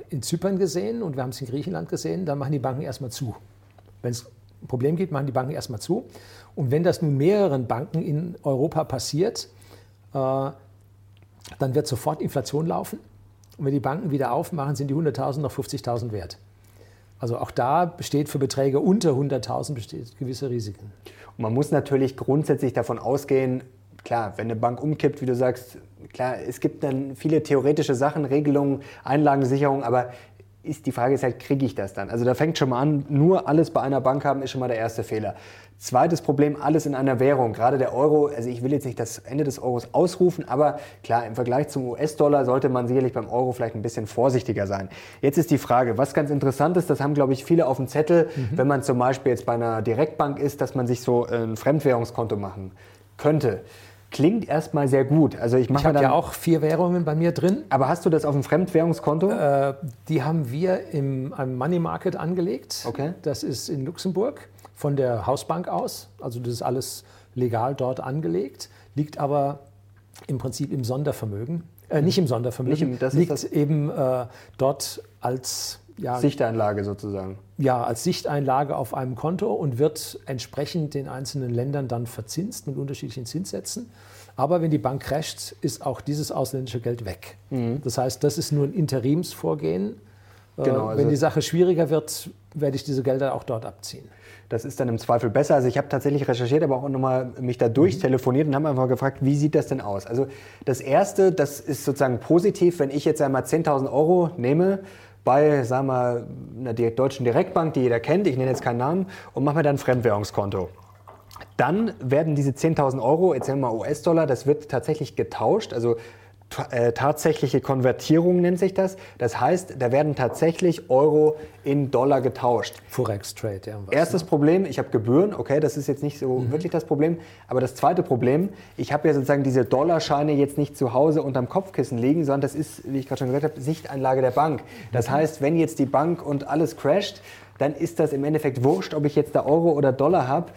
in Zypern gesehen und wir haben es in Griechenland gesehen, da machen die Banken erstmal zu. Wenn es ein Problem gibt, machen die Banken erstmal zu. Und wenn das nun mehreren Banken in Europa passiert, äh, dann wird sofort Inflation laufen. Und wenn die Banken wieder aufmachen, sind die 100.000 noch 50.000 wert. Also auch da besteht für Beträge unter 100.000 gewisse Risiken. Und man muss natürlich grundsätzlich davon ausgehen, klar, wenn eine Bank umkippt, wie du sagst, klar, es gibt dann viele theoretische Sachen, Regelungen, Einlagensicherung, aber ist, die Frage ist halt, kriege ich das dann? Also da fängt schon mal an, nur alles bei einer Bank haben, ist schon mal der erste Fehler. Zweites Problem, alles in einer Währung. Gerade der Euro, also ich will jetzt nicht das Ende des Euros ausrufen, aber klar, im Vergleich zum US-Dollar sollte man sicherlich beim Euro vielleicht ein bisschen vorsichtiger sein. Jetzt ist die Frage, was ganz interessant ist, das haben, glaube ich, viele auf dem Zettel, mhm. wenn man zum Beispiel jetzt bei einer Direktbank ist, dass man sich so ein Fremdwährungskonto machen könnte. Klingt erstmal sehr gut. Also ich ich habe ja auch vier Währungen bei mir drin. Aber hast du das auf dem Fremdwährungskonto? Äh, die haben wir im Money Market angelegt. Okay. Das ist in Luxemburg von der Hausbank aus. Also das ist alles legal dort angelegt, liegt aber im Prinzip im Sondervermögen. Äh, nicht im Sondervermögen, Nicht im- liegt das- eben äh, dort als ja, Sichtanlage sozusagen. ja, als Sichteinlage auf einem Konto und wird entsprechend den einzelnen Ländern dann verzinst mit unterschiedlichen Zinssätzen. Aber wenn die Bank crasht, ist auch dieses ausländische Geld weg. Das heißt, das ist nur ein Interimsvorgehen. Äh, Genau, also- wenn die Sache schwieriger wird, werde ich diese Gelder auch dort abziehen. Das ist dann im Zweifel besser. Also ich habe tatsächlich recherchiert, aber auch nochmal mich da durchtelefoniert und habe einfach gefragt, wie sieht das denn aus? Also das Erste, das ist sozusagen positiv, wenn ich jetzt einmal 10.000 Euro nehme bei, sagen wir, einer deutschen Direktbank, die jeder kennt, ich nenne jetzt keinen Namen, und mache mir dann ein Fremdwährungskonto. Dann werden diese 10.000 Euro, jetzt nehmen wir mal US-Dollar, das wird tatsächlich getauscht, also äh, tatsächliche Konvertierung nennt sich das. Das heißt, da werden tatsächlich Euro in Dollar getauscht. Forex Trade, ja. Erstes Problem, ich habe Gebühren, okay, das ist jetzt nicht so wirklich das Problem. Aber das zweite Problem, ich habe ja sozusagen diese Dollarscheine jetzt nicht zu Hause unterm Kopfkissen liegen, sondern das ist, wie ich gerade schon gesagt habe, Sichteinlage der Bank. Das heißt, wenn jetzt die Bank und alles crasht, dann ist das im Endeffekt wurscht, ob ich jetzt da Euro oder Dollar habe.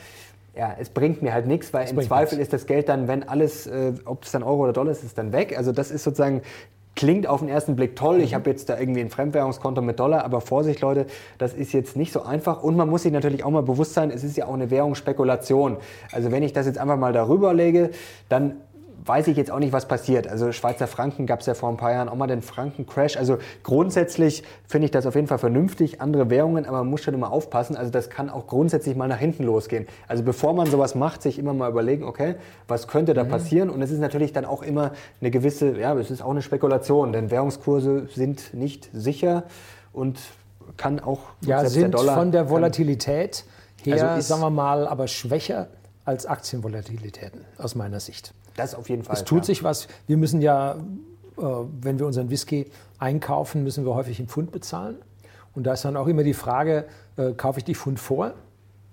Ja, es bringt mir halt nichts, weil im bringt Zweifel nichts. ist das Geld dann, wenn alles, äh, ob es dann Euro oder Dollar ist, ist dann weg. Also das ist sozusagen, klingt auf den ersten Blick toll. Ich habe jetzt da irgendwie ein Fremdwährungskonto mit Dollar, aber Vorsicht Leute, das ist jetzt nicht so einfach. Und man muss sich natürlich auch mal bewusst sein, es ist ja auch eine Währungsspekulation. Also wenn ich das jetzt einfach mal darüber lege, dann weiß ich jetzt auch nicht, was passiert. Also Schweizer Franken gab es ja vor ein paar Jahren auch mal den Franken-Crash. Also grundsätzlich finde ich das auf jeden Fall vernünftig, andere Währungen, aber man muss schon immer aufpassen. Also das kann auch grundsätzlich mal nach hinten losgehen. Also bevor man sowas macht, sich immer mal überlegen, okay, was könnte da passieren? Und es ist natürlich dann auch immer eine gewisse, ja, es ist auch eine Spekulation, denn Währungskurse sind nicht sicher und kann auch Ja, sind der Dollar von der Volatilität her, Also ist- sagen wir mal, aber schwächer als Aktienvolatilitäten aus meiner Sicht. Das auf jeden Fall. Es tut ja. sich was. Wir müssen ja, äh, wenn wir unseren Whisky einkaufen, müssen wir häufig in Pfund bezahlen. Und da ist dann auch immer die Frage, äh, kaufe ich die Pfund vor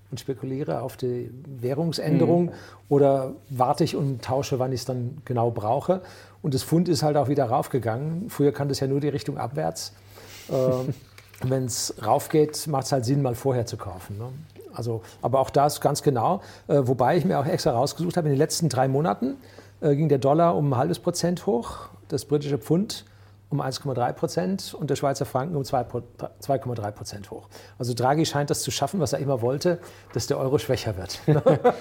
und spekuliere auf die Währungsänderung Mhm. oder warte ich und tausche, wann ich es dann genau brauche. Und das Pfund ist halt auch wieder raufgegangen. Früher kann das ja nur die Richtung abwärts. [laughs] Ähm, wenn es raufgeht, macht es halt Sinn, mal vorher zu kaufen. Ne? Also, aber auch das ganz genau. Äh, wobei ich mir auch extra rausgesucht habe, in den letzten drei Monaten äh, ging der Dollar um ein halbes Prozent hoch, das britische Pfund um 1,3 Prozent und der Schweizer Franken um 2 Pro- 2,3 Prozent hoch. Also Draghi scheint das zu schaffen, was er immer wollte, dass der Euro schwächer wird. [laughs]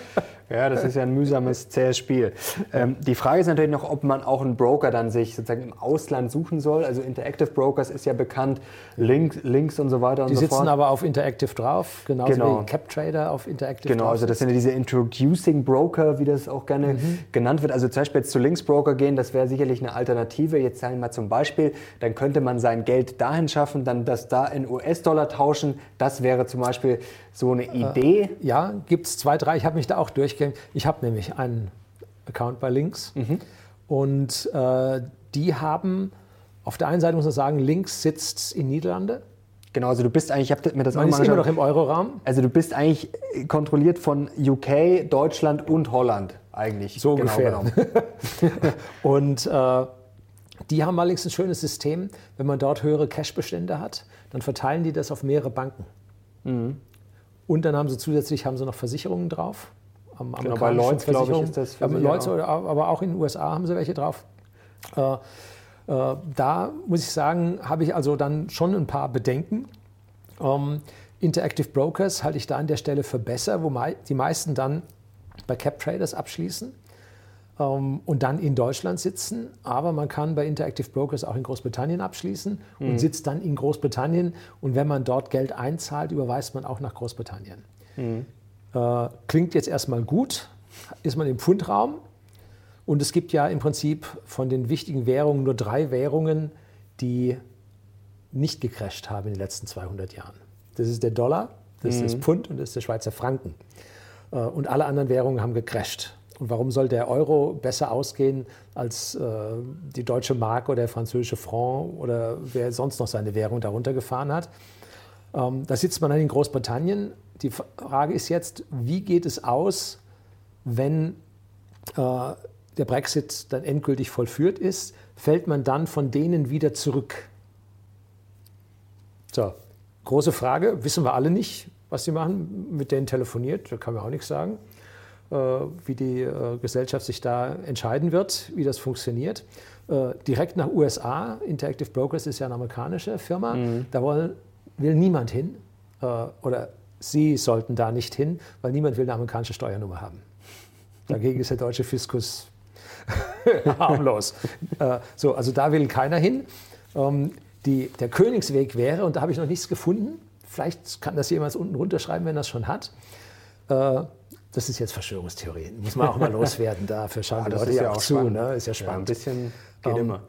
Ja, das ist ja ein mühsames, zähes Spiel. Ähm, die Frage ist natürlich noch, ob man auch einen Broker dann sich sozusagen im Ausland suchen soll. Also Interactive Brokers ist ja bekannt, Link, Links und so weiter und Die so sitzen fort. aber auf Interactive drauf, genauso Genau. wie CapTrader auf Interactive Genau, drauf. also das sind ja diese Introducing Broker, wie das auch gerne Mhm. genannt wird. Also zum Beispiel jetzt zu Links Broker gehen, das wäre sicherlich eine Alternative. Jetzt sagen wir mal zum Beispiel, dann könnte man sein Geld dahin schaffen, dann das da in US-Dollar tauschen. Das wäre zum Beispiel so eine Äh, Idee. Ja, gibt es zwei, drei. Ich habe mich da auch durchgegangen. Ich habe nämlich einen Account bei Links. Mhm. Und äh, die haben, auf der einen Seite muss man sagen, Links sitzt in Niederlande. Genau, also du bist eigentlich, ich habe mir das auch Man mal ist immer noch im Euroraum. Also du bist eigentlich kontrolliert von UK, Deutschland und Holland eigentlich. So genau ungefähr. genommen. [laughs] Und äh, die haben allerdings ein schönes System. Wenn man dort höhere Cashbestände hat, dann verteilen die das auf mehrere Banken. Mhm. Und dann haben sie zusätzlich haben sie noch Versicherungen drauf. Am Genau, bei Lloyds, glaube ich, ist das Ja, Versicherer Lloyds, oder- aber auch in den USA haben sie welche drauf. Äh, äh, da muss ich sagen, habe ich also dann schon ein paar Bedenken. Ähm, Interactive Brokers halte ich da an der Stelle für besser, wo mei die meisten dann bei Cap Traders abschließen ähm, und dann in Deutschland sitzen. Aber man kann bei Interactive Brokers auch in Großbritannien abschließen und sitzt dann in Großbritannien. Und wenn man dort Geld einzahlt, überweist man auch nach Großbritannien. Äh, klingt jetzt erstmal gut, ist man im Pfundraum. Und es gibt ja im Prinzip von den wichtigen Währungen nur drei Währungen, die nicht gecrasht haben in den letzten 200 Jahren. Das ist der Dollar, das ist das Pfund und das ist der Schweizer Franken. Äh, Und alle anderen Währungen haben gecrasht. Und warum soll der Euro besser ausgehen als äh, die deutsche Mark oder der französische Franc oder wer sonst noch seine Währung darunter gefahren hat? Ähm, da sitzt man dann in Großbritannien. Die Frage ist jetzt, wie geht es aus, wenn äh, der Brexit dann endgültig vollführt ist, fällt man dann von denen wieder zurück? So, große Frage, wissen wir alle nicht, was sie machen, mit denen telefoniert, da kann man auch nichts sagen, äh, wie die äh, Gesellschaft sich da entscheiden wird, wie das funktioniert. Äh, direkt nach USA, Interactive Brokers ist ja eine amerikanische Firma, mhm. da wollen, will niemand hin äh, oder Sie sollten da nicht hin, weil niemand will eine amerikanische Steuernummer haben. Dagegen ist der deutsche Fiskus [laughs] harmlos. Äh, so, also da will keiner hin. Ähm, die, der Königsweg wäre, und da habe ich noch nichts gefunden, vielleicht kann das jemand unten runterschreiben, wenn das schon hat. Äh, das ist jetzt Verschwörungstheorien, muss man auch mal loswerden. Dafür schauen ja, die Leute ja auch zu. Ne? Ist ja spannend. Ja, ein bisschen geht um, ähm, immer.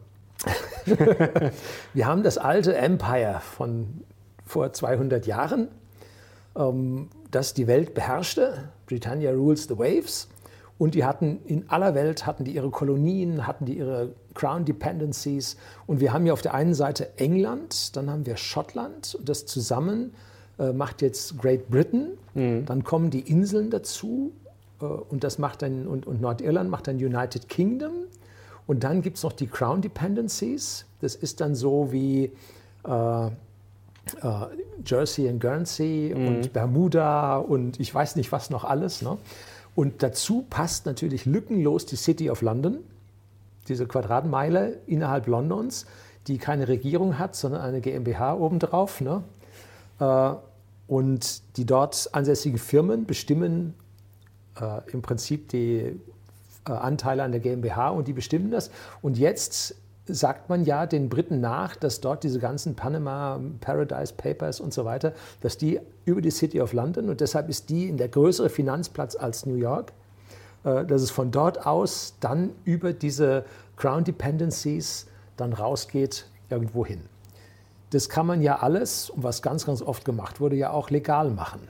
[laughs] wir haben das alte Empire von vor 200 Jahren, ähm, das die Welt beherrschte. Britannia rules the waves. Und die hatten in aller Welt hatten die ihre Kolonien, hatten die ihre Crown Dependencies. Und wir haben ja auf der einen Seite England, dann haben wir Schottland und das zusammen äh, macht jetzt Great Britain. Mhm. Dann kommen die Inseln dazu äh, und das macht dann und, und Nordirland macht dann United Kingdom. Und dann gibt es noch die Crown Dependencies. Das ist dann so wie äh Jersey und Guernsey mhm. und Bermuda und ich weiß nicht was noch alles. Ne? Und dazu passt natürlich lückenlos die City of London, diese Quadratmeile innerhalb Londons, die keine Regierung hat, sondern eine GmbH obendrauf. Ne? Äh, und die dort ansässigen Firmen bestimmen äh, im Prinzip die äh, Anteile an der GmbH und die bestimmen das. Und jetzt sagt man ja den Briten nach, dass dort diese ganzen Panama Paradise Papers und so weiter, dass die über die City of London und deshalb ist die in der größere Finanzplatz als New York, äh, dass es von dort aus dann über diese Crown Dependencies dann rausgeht irgendwo hin. Das kann man ja alles, was ganz, ganz oft gemacht wurde, ja auch legal machen.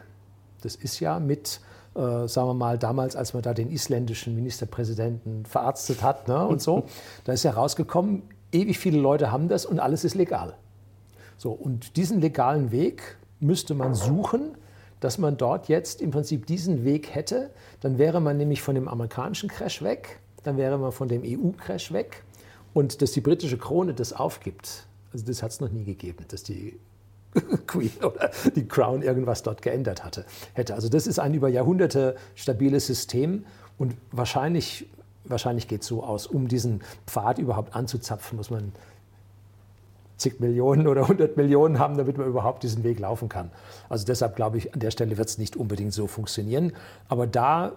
Das ist ja mit äh, sagen wir mal, damals, als man da den isländischen Ministerpräsidenten verarztet hat ne, und so, [laughs] da ist ja rausgekommen, ewig viele Leute haben das und alles ist legal. So, und diesen legalen Weg müsste man suchen, dass man dort jetzt im Prinzip diesen Weg hätte. Dann wäre man nämlich von dem amerikanischen Crash weg, dann wäre man von dem EU-Crash weg und dass die britische Krone das aufgibt. Also das hat es noch nie gegeben, dass die [laughs] Queen oder die Crown irgendwas dort geändert hatte, hätte. Also das ist ein über Jahrhunderte stabiles System und wahrscheinlich, wahrscheinlich geht es so aus, um diesen Pfad überhaupt anzuzapfen, muss man zig Millionen oder 100 Millionen haben, damit man überhaupt diesen Weg laufen kann. Also deshalb glaube ich, an der Stelle wird es nicht unbedingt so funktionieren. Aber da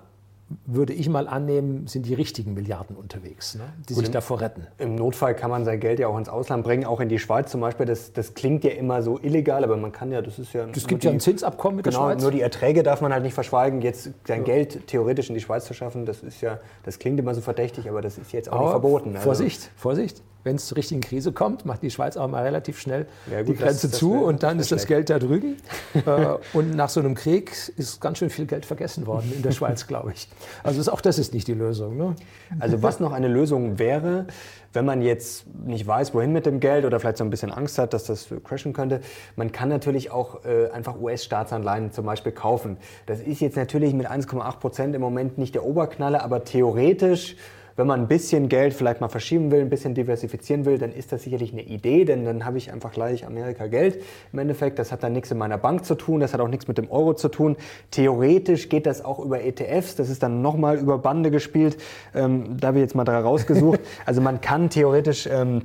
würde ich mal annehmen, sind die richtigen Milliarden unterwegs, ne, die Gut, sich davor retten. Im Notfall kann man sein Geld ja auch ins Ausland bringen, auch in die Schweiz zum Beispiel. Das, das klingt ja immer so illegal, aber man kann ja, das ist ja. Es gibt die, ja ein Zinsabkommen mit genau, der Schweiz. Nur die Erträge darf man halt nicht verschweigen. Jetzt sein ja. Geld theoretisch in die Schweiz zu schaffen, das ist ja, das klingt immer so verdächtig, aber das ist jetzt auch aber nicht verboten. Also. Vorsicht, Vorsicht wenn es zur richtigen Krise kommt, macht die Schweiz auch mal relativ schnell ja, gut, die Grenze das, das zu wär, und dann ist das Geld da drüben. [laughs] Äh, und nach so einem Krieg ist ganz schön viel Geld vergessen worden in der Schweiz, glaube ich. Also auch das ist nicht die Lösung. Ne? Also was noch eine Lösung wäre, wenn man jetzt nicht weiß, wohin mit dem Geld oder vielleicht so ein bisschen Angst hat, dass das crashen könnte, man kann natürlich auch äh, einfach US-Staatsanleihen zum Beispiel kaufen. Das ist jetzt natürlich mit 1,8 Prozent im Moment nicht der Oberknaller, aber theoretisch wenn man ein bisschen Geld vielleicht mal verschieben will, ein bisschen diversifizieren will, dann ist das sicherlich eine Idee, denn dann habe ich einfach gleich Amerika Geld im Endeffekt. Das hat dann nichts in meiner Bank zu tun, das hat auch nichts mit dem Euro zu tun. Theoretisch geht das auch über ETFs, das ist dann nochmal über Bande gespielt. Ähm, da habe ich jetzt mal drei rausgesucht. [laughs] Also man kann theoretisch... Ähm,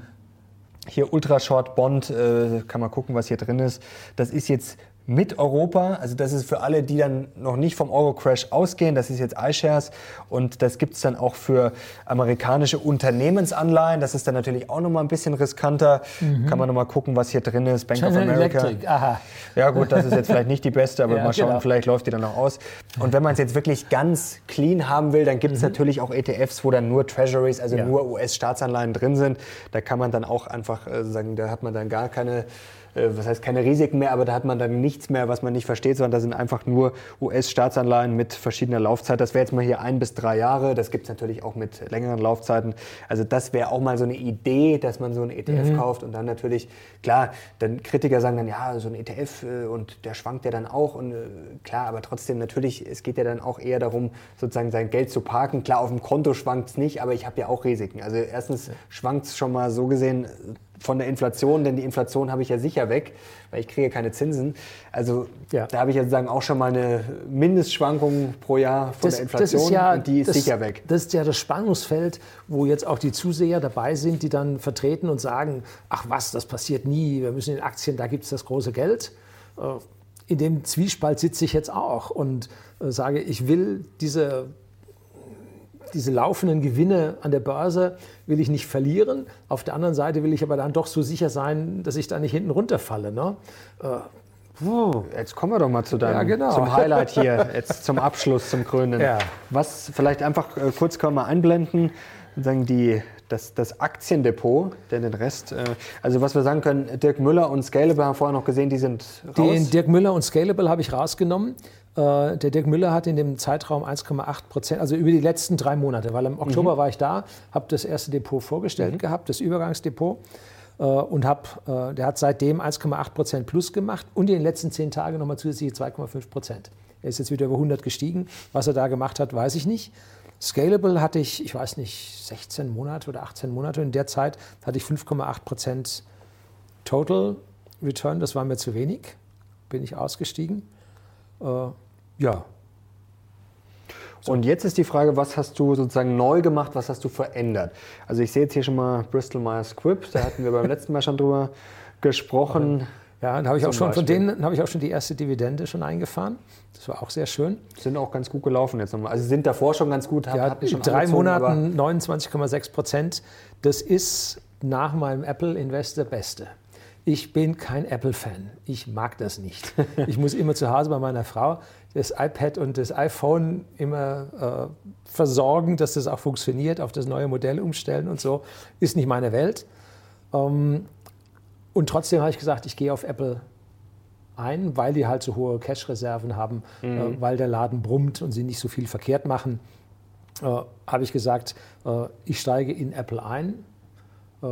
hier Ultra Short Bond, äh, kann man gucken, was hier drin ist. Das ist jetzt mit Europa. Also das ist für alle, die dann noch nicht vom Euro-Crash ausgehen. Das ist jetzt iShares und das gibt es dann auch für amerikanische Unternehmensanleihen. Das ist dann natürlich auch nochmal ein bisschen riskanter. Mhm. Kann man nochmal gucken, was hier drin ist. Bank General of America. Electric. Aha. Ja gut, das ist jetzt vielleicht nicht die beste, aber [laughs] ja, mal schauen, genau. vielleicht läuft die dann noch aus. Und wenn man es jetzt wirklich ganz clean haben will, dann gibt es mhm. natürlich auch ETFs, wo dann nur Treasuries, also ja. nur US-Staatsanleihen drin sind. Da kann man dann auch einfach äh, sagen, da hat man dann gar keine was heißt keine Risiken mehr, aber da hat man dann nichts mehr, was man nicht versteht, sondern da sind einfach nur US-Staatsanleihen mit verschiedener Laufzeit. Das wäre jetzt mal hier ein bis drei Jahre. Das gibt es natürlich auch mit längeren Laufzeiten. Also das wäre auch mal so eine Idee, dass man so einen ETF mhm. kauft und dann natürlich, klar, dann Kritiker sagen dann, ja, so ein ETF äh, und der schwankt ja dann auch und äh, klar, aber trotzdem natürlich, es geht ja dann auch eher darum, sozusagen sein Geld zu parken. Klar, auf dem Konto schwankt es nicht, aber ich habe ja auch Risiken. Also erstens schwankt es schon mal so gesehen von der Inflation, denn die Inflation habe ich ja sicher weg, weil ich kriege keine Zinsen. Also ja. da habe ich ja sozusagen auch schon mal eine Mindestschwankung pro Jahr von das, der Inflation ja, und die ist das, sicher weg. Das ist ja das Spannungsfeld, wo jetzt auch die Zuseher dabei sind, die dann vertreten und sagen, ach was, das passiert nie, wir müssen in Aktien, da gibt es das große Geld. Äh, in dem Zwiespalt sitze ich jetzt auch und äh, sage, ich will diese diese laufenden Gewinne an der Börse will ich nicht verlieren. Auf der anderen Seite will ich aber dann doch so sicher sein, dass ich da nicht hinten runterfalle. Ne? Äh, Jetzt kommen wir doch mal zu deinem, ja, genau. zum Highlight hier, [laughs] jetzt zum Abschluss, zum Krönen. Ja. Was vielleicht einfach äh, kurz können wir einblenden, sagen die, das, das Aktiendepot, denn den Rest, äh, also was wir sagen können, Dirk Müller und Scalable haben wir vorher noch gesehen, die sind raus. Den Dirk Müller und Scalable habe ich rausgenommen. Äh, der Dirk Müller hat in dem Zeitraum 1,8 Prozent, also über die letzten drei Monate, weil im Oktober mhm. war ich da, habe das erste Depot vorgestellt mhm. gehabt, das Übergangsdepot. Äh, und hab, äh, der hat seitdem 1,8 Prozent plus gemacht und in den letzten zehn Tagen nochmal zusätzliche 2,5 Prozent. Er ist jetzt wieder über 100 gestiegen. Was er da gemacht hat, weiß ich nicht. Scalable hatte ich, ich weiß nicht, 16 Monate oder 18 Monate. In der Zeit hatte ich 5,8 Prozent Total Return. Das war mir zu wenig. Bin ich ausgestiegen. Ja. So. Und jetzt ist die Frage, was hast du sozusagen neu gemacht, was hast du verändert? Also ich sehe jetzt hier schon mal Bristol Myers Squibb, da hatten wir beim [laughs] letzten Mal schon drüber gesprochen. Ja, dann habe ich auch schon von denen habe ich auch schon die erste Dividende schon eingefahren. Das war auch sehr schön. Sind auch ganz gut gelaufen jetzt nochmal. Also sind davor schon ganz gut. Hat, ja, schon drei Monaten 29,6 Prozent. Das ist nach meinem Apple Investor Beste. Ich bin kein Apple-Fan. Ich mag das nicht. [laughs] Ich muss immer zu Hause bei meiner Frau das iPad und das iPhone immer äh, versorgen, dass das auch funktioniert, auf das neue Modell umstellen und so. Ist nicht meine Welt. Ähm, und trotzdem habe ich gesagt, ich gehe auf Apple ein, weil die halt so hohe Cash-Reserven haben, äh, mhm. äh, weil der Laden brummt und sie nicht so viel verkehrt machen. Äh, habe ich gesagt, äh, ich steige in Apple ein äh,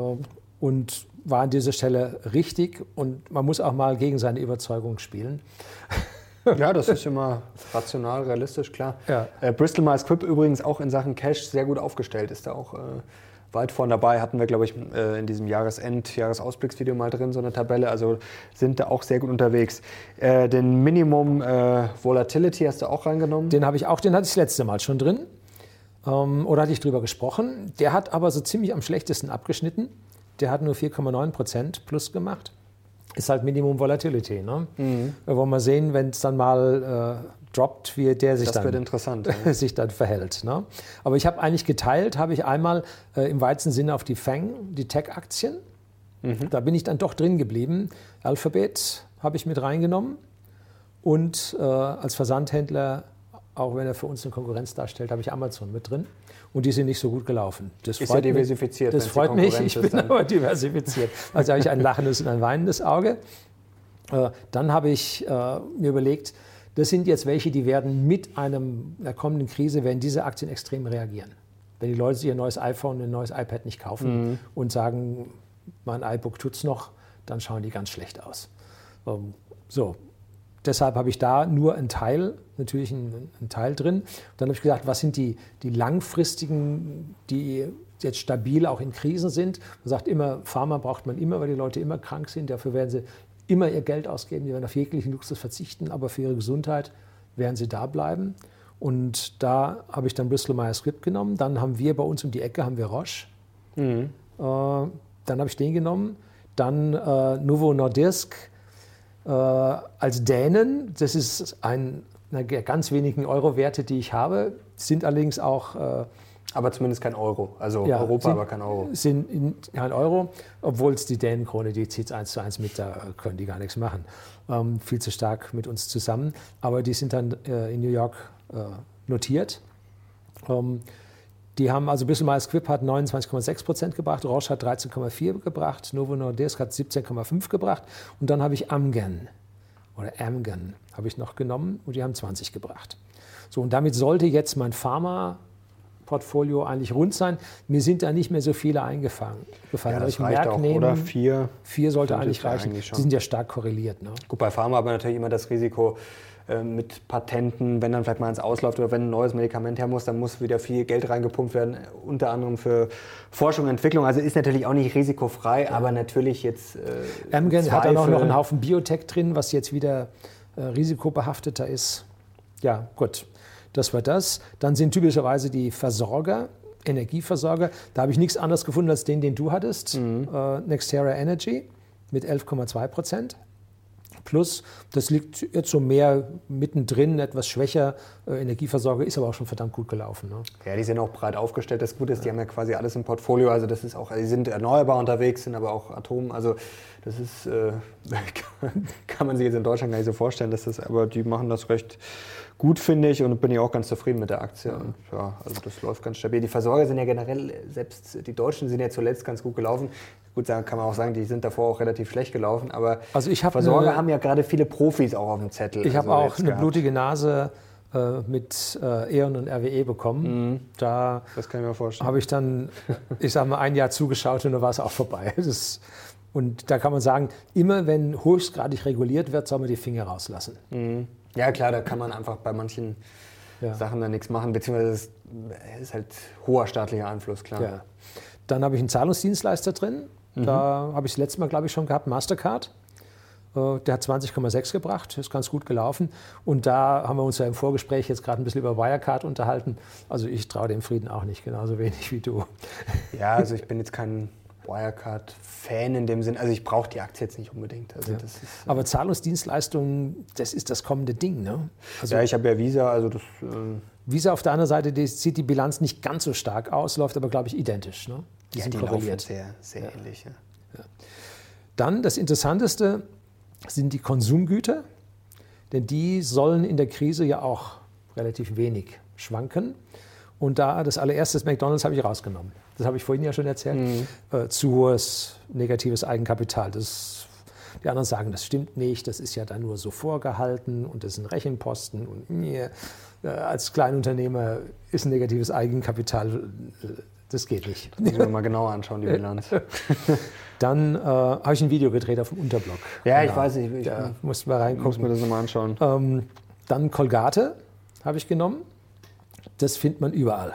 und war an dieser Stelle richtig und man muss auch mal gegen seine Überzeugung spielen. [laughs] Ja, das ist immer rational, realistisch, klar. Ja. Äh, Bristol Myers Squibb übrigens auch in Sachen Cash sehr gut aufgestellt, ist da auch äh, weit vorne dabei. Hatten wir, glaube ich, äh, in diesem Jahresend-, Jahresausblicksvideo mal drin, so eine Tabelle. Also sind da auch sehr gut unterwegs. Äh, den Minimum äh, Volatility hast du auch reingenommen? Den habe ich auch, den hatte ich das letzte Mal schon drin. Ähm, oder hatte ich drüber gesprochen. Der hat aber so ziemlich am schlechtesten abgeschnitten. Der hat nur 4,9 Prozent plus gemacht. Ist halt Minimum Volatility. Ne? Mhm. Wir wollen mal sehen, wenn es dann mal äh, droppt, wie der sich, dann, ja. [laughs] sich dann verhält. Ne? Aber ich habe eigentlich geteilt, habe ich einmal äh, im weitesten Sinne auf die Fang, die Tech-Aktien. Mhm. Da bin ich dann doch drin geblieben. Alphabet habe ich mit reingenommen. Und äh, als Versandhändler, auch wenn er für uns eine Konkurrenz darstellt, habe ich Amazon mit drin und die sind nicht so gut gelaufen. Das ist ja diversifiziert. Mich, das freut mich, ich bin aber diversifiziert. Also habe ich ein lachendes und ein weinendes Auge. Äh, dann habe ich äh, mir überlegt, das sind jetzt welche, die werden mit einem, einer kommenden Krise, werden diese Aktien extrem reagieren. Wenn die Leute sich ein neues iPhone, ein neues iPad nicht kaufen mhm. und sagen, mein iBook tut es noch, dann schauen die ganz schlecht aus. Ähm, so, deshalb habe ich da nur einen Teil, natürlich einen, einen Teil drin. dann habe ich gesagt, was sind die, die langfristigen, die jetzt stabil auch in Krisen sind. Man sagt immer, Pharma braucht man immer, weil die Leute immer krank sind. Dafür werden sie immer ihr Geld ausgeben. Die werden auf jeglichen Luxus verzichten, aber für ihre Gesundheit werden sie da bleiben. Und da habe ich dann Bristol Myers Squibb genommen. Dann haben wir bei uns um die Ecke haben wir Roche. Mhm. Äh, dann habe ich den genommen. Dann äh, Novo Nordisk äh, als Dänen. Das ist ein, einer der ganz wenigen Euro-Werte, die ich habe, sind allerdings auch. Äh, aber zumindest kein Euro. Also ja, Europa, sind, aber kein Euro. Sind kein Euro, obwohl es die Dänenkrone, die zieht es eins zu eins mit, da können die gar nichts machen. Ähm, viel zu stark mit uns zusammen. Aber die sind dann äh, in New York äh, notiert. Ähm, Die haben also Bisselmeyers Squibb hat 29,6 Prozent gebracht, Roche hat 13,4 gebracht, Novo Nordisk hat 17,5 gebracht und dann habe ich Amgen oder Amgen habe ich noch genommen und die haben 20 gebracht. So und damit sollte jetzt mein Pharma Portfolio eigentlich rund sein. Mir sind da nicht mehr so viele eingefallen. Ja, das ich reicht auch, nehmen, oder? Vier. Vier sollte eigentlich reichen. Eigentlich die sind ja stark korreliert. Ne? Gut, bei Pharma aber natürlich immer das Risiko, mit Patenten, wenn dann vielleicht mal ins Ausläuft oder wenn ein neues Medikament her muss, dann muss wieder viel Geld reingepumpt werden, unter anderem für Forschung und Entwicklung. Also ist natürlich auch nicht risikofrei, ja. aber natürlich jetzt. Äh, Amgen hat dann auch noch einen Haufen Biotech drin, was jetzt wieder äh, risikobehafteter ist. Ja, gut. Das war das. Dann sind typischerweise die Versorger, Energieversorger. Da habe ich nichts anderes gefunden als den, den du hattest. Mhm. Äh, Nextera Energy mit 11,2 Prozent. Plus, das liegt jetzt so mehr mittendrin, etwas schwächer. Äh, Energieversorger ist aber auch schon verdammt gut gelaufen. Ne? Ja, die sind auch breit aufgestellt. Das Gute ist, die haben ja quasi alles im Portfolio. Also das ist auch, die sind erneuerbar unterwegs, sind aber auch Atom. Also das ist, äh, [laughs] kann man sich jetzt in Deutschland gar nicht so vorstellen, dass das, aber die machen das recht gut, finde ich, und bin ich auch ganz zufrieden mit der Aktie. Ja. Und ja, also das läuft ganz stabil. Die Versorger sind ja generell, selbst die Deutschen sind ja zuletzt ganz gut gelaufen. Gut, sagen kann man auch sagen, die sind davor auch relativ schlecht gelaufen, aber also ich Versorger eine, haben ja gerade viele Profis auch auf dem Zettel. Ich also habe auch eine gehabt. blutige Nase äh, mit äh, E.ON und RWE bekommen. Mhm. Da das kann ich mir vorstellen. habe ich dann, ich sage mal, ein Jahr zugeschaut und dann war es auch vorbei. Das, und da kann man sagen, immer wenn höchstgradig reguliert wird, soll man die Finger rauslassen. Mhm. Ja, klar, da kann man einfach bei manchen ja. Sachen dann nichts machen, beziehungsweise es ist halt hoher staatlicher Einfluss, klar. Ja. Dann habe ich einen Zahlungsdienstleister drin. Mhm. Da habe ich das letzte Mal, glaube ich, schon gehabt, Mastercard. Äh, der hat 20,6 gebracht, ist ganz gut gelaufen. Und da haben wir uns ja im Vorgespräch jetzt gerade ein bisschen über Wirecard unterhalten. Also ich traue dem Frieden auch nicht genauso wenig wie du. Ja, also ich bin jetzt kein Wirecard-Fan in dem Sinn. Also ich brauche die Aktie jetzt nicht unbedingt. Also ja. ist, Aber Zahlungsdienstleistungen, das ist das kommende Ding, ne? Also ja, ich habe ja Visa, also das... Äh Visa auf der anderen Seite die, sieht die Bilanz nicht ganz so stark aus, läuft aber, glaube ich, identisch. Ne? Die ja, sind die korreliert. sehr, sehr ja. ähnlich. Ja. Dann das Interessanteste sind die Konsumgüter, denn die sollen in der Krise ja auch relativ wenig schwanken. Und da das allererste McDonalds habe ich rausgenommen. Das habe ich vorhin ja schon erzählt. Mhm. Äh, zu hohes negatives Eigenkapital. Das, die anderen sagen, das stimmt nicht, das ist ja dann nur so vorgehalten und das sind Rechenposten. Und mir äh, als Kleinunternehmer ist ein negatives Eigenkapital, äh, das geht nicht. Das müssen wir mal genauer anschauen, die [laughs] Bilanz. Dann äh, habe ich ein Video gedreht auf dem Unterblock. Ja, genau. ich weiß nicht. Ich da mussten wir reingucken. Muss mir das nochmal anschauen. Ähm, dann Colgate habe ich genommen das findet man überall.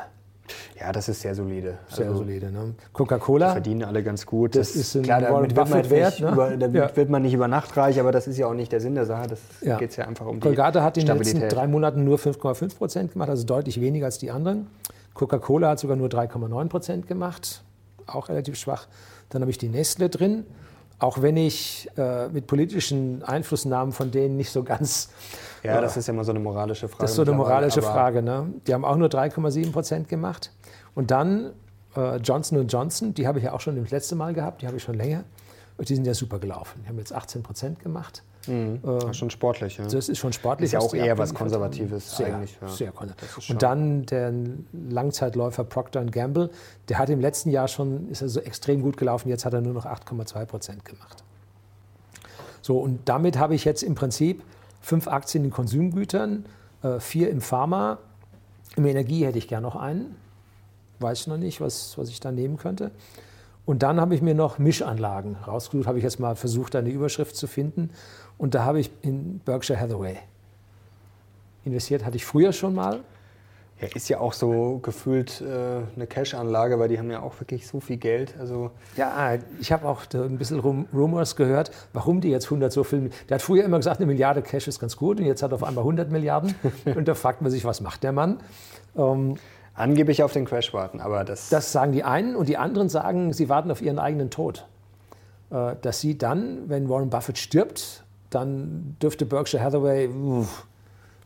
Ja, das ist sehr solide. Sehr also, solide. Ne? Coca-Cola. verdienen alle ganz gut. Das, das ist ein klar, damit wird man, wert, ne? über, damit ja. wird man nicht über Nacht reich, aber das ist ja auch nicht der Sinn der Sache. Das ja. geht ja einfach um Colgate hat in den letzten drei Monaten nur 5,5 Prozent gemacht, also deutlich weniger als die anderen. Coca-Cola hat sogar nur 3,9 Prozent gemacht, auch relativ schwach. Dann habe ich die Nestle drin, auch wenn ich äh, mit politischen Einflussnahmen von denen nicht so ganz ja, das ist ja immer so eine moralische Frage. Das ist so eine moralische Frage. Ne? Die haben auch nur 3,7 Prozent gemacht. Und dann äh, Johnson Johnson, die habe ich ja auch schon das letzte Mal gehabt, die habe ich schon länger. Und die sind ja super gelaufen. Die haben jetzt 18 Prozent gemacht. Mhm. Äh, schon sportlich, ja. Das ist schon sportlich. Ist ja auch eher was Konservatives sehr, eigentlich. Ja. Sehr konservativ. Und dann der Langzeitläufer Procter Gamble, der hat im letzten Jahr schon, ist er so extrem gut gelaufen, jetzt hat er nur noch 8,2 Prozent gemacht. So, und damit habe ich jetzt im Prinzip fünf Aktien in Konsumgütern, äh, vier im Pharma. Im Energie hätte ich gern noch einen. Weiß ich noch nicht, was, was ich da nehmen könnte. Und dann habe ich mir noch Mischanlagen rausgesucht, habe ich jetzt mal versucht, eine Überschrift zu finden. Und da habe ich in Berkshire Hathaway investiert, hatte ich früher schon mal. Ja, ist ja auch so gefühlt äh, eine Cash-Anlage, weil die haben ja auch wirklich so viel Geld. Also ja, ich habe auch ein bisschen Rum Rumors gehört, warum die jetzt 100 so viel. Der hat früher immer gesagt, eine Milliarde Cash ist ganz gut und jetzt hat er auf einmal 100 Milliarden. [laughs] und da fragt man sich, was macht der Mann? Ähm, Angeblich auf den Crash warten, aber das. Das sagen die einen und die anderen sagen, sie warten auf ihren eigenen Tod. Äh, dass sie dann, wenn Warren Buffett stirbt, dann dürfte Berkshire Hathaway. Uff,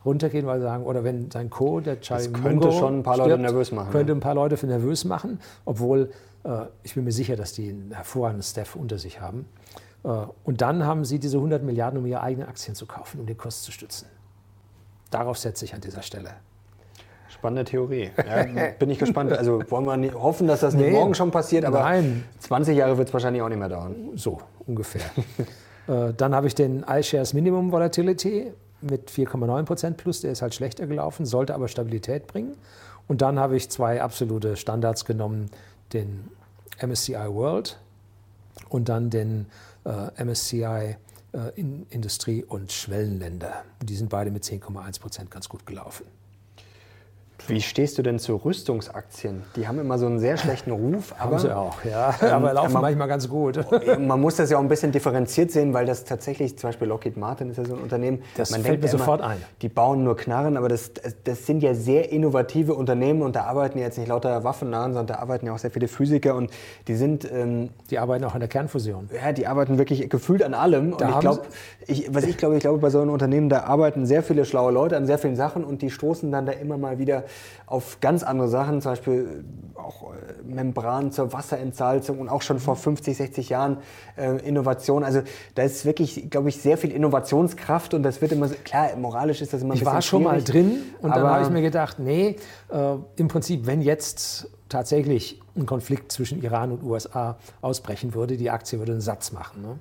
runtergehen, weil sie sagen, oder wenn sein Co., der Charlie Das könnte Mungo schon ein paar stirbt, Leute nervös machen. Könnte ein paar Leute nervös machen, obwohl äh, ich bin mir sicher, dass die einen hervorragenden Staff unter sich haben. Äh, und dann haben sie diese 100 Milliarden, um ihre eigenen Aktien zu kaufen, um den Kurs zu stützen. Darauf setze ich an dieser Stelle. Spannende Theorie. Ja, bin ich gespannt. Also wollen wir nicht hoffen, dass das nicht Nee. morgen schon passiert, aber Nein. 20 Jahre wird es wahrscheinlich auch nicht mehr dauern. So ungefähr. [laughs] äh, dann habe ich den iShares Minimum Volatility mit 4,9 Prozent plus. Der ist halt schlechter gelaufen, sollte aber Stabilität bringen. Und dann habe ich zwei absolute Standards genommen, den MSCI World und dann den äh, MSCI äh, in Industrie- und Schwellenländer. Die sind beide mit 10,1 Prozent ganz gut gelaufen. Wie stehst du denn zu Rüstungsaktien? Die haben immer so einen sehr schlechten Ruf, aber Haben sie auch, ja. [laughs] aber laufen man- manchmal ganz gut. [laughs] man muss das ja auch ein bisschen differenziert sehen, weil das tatsächlich, zum Beispiel Lockheed Martin ist ja so ein Unternehmen. Das man fällt mir ja sofort ein. Die bauen nur Knarren, aber das, das sind ja sehr innovative Unternehmen und da arbeiten ja jetzt nicht lauter Waffennahen, sondern da arbeiten ja auch sehr viele Physiker und die sind ähm, Die arbeiten auch an der Kernfusion. ja, die arbeiten wirklich gefühlt an allem. Und Da ich haben glaube, ich, was ich glaube, ich glaube, bei so einem Unternehmen, da arbeiten sehr viele schlaue Leute an sehr vielen Sachen und die stoßen dann da immer mal wieder auf ganz andere Sachen, zum Beispiel auch äh, Membran zur Wasserentsalzung und auch schon vor 50, 60 Jahren äh, Innovation. Also da ist wirklich, glaube ich, sehr viel Innovationskraft und das wird immer, so, klar, moralisch ist das immer ein Ich bisschen war schon mal schwierig, drin und dann habe ich mir gedacht, nee, äh, im Prinzip, wenn jetzt tatsächlich ein Konflikt zwischen Iran und USA ausbrechen würde, die Aktie würde einen Satz machen. Ne?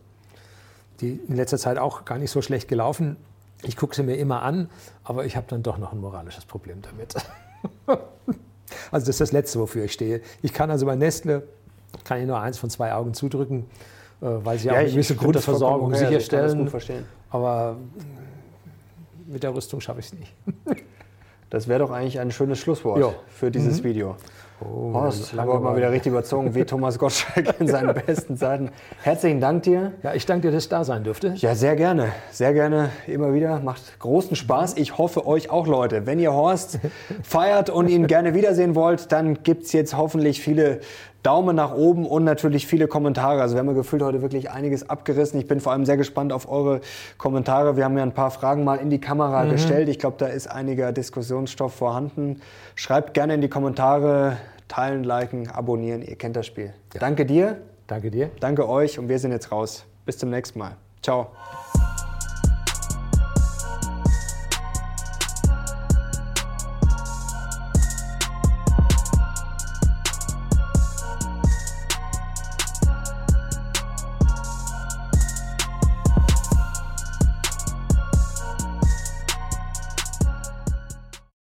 Die in letzter Zeit auch gar nicht so schlecht gelaufen. Ich gucke sie mir immer an, aber ich habe dann doch noch ein moralisches Problem damit. [laughs] also das ist das Letzte, wofür ich stehe. Ich kann also bei Nestle, kann ich nur eins von zwei Augen zudrücken, äh, weil sie auch eine gewisse Grundversorgung sicherstellen. Aber mit der Rüstung schaffe ich es nicht. Das wäre doch eigentlich ein schönes Schlusswort Ja. für dieses Video. Oh, Horst, lange mal wieder richtig überzogen, wie Thomas Gottschalk in seinen [laughs] besten Zeiten. Herzlichen Dank dir. Ja, ich danke dir, dass ich da sein dürfte. Ja, sehr gerne. Sehr gerne. Immer wieder. Macht großen Spaß. Ich hoffe euch auch, Leute. Wenn ihr Horst [laughs] feiert und ihn gerne wiedersehen wollt, dann gibt es jetzt hoffentlich viele Daumen nach oben und natürlich viele Kommentare. Also wir haben ja gefühlt heute wirklich einiges abgerissen. Ich bin vor allem sehr gespannt auf eure Kommentare. Wir haben ja ein paar Fragen mal in die Kamera gestellt. Ich glaube, da ist einiger Diskussionsstoff vorhanden. Schreibt gerne in die Kommentare, teilen, liken, abonnieren. Ihr kennt das Spiel. Danke dir, Danke dir. danke euch und wir sind jetzt raus. Bis zum nächsten Mal. Ciao.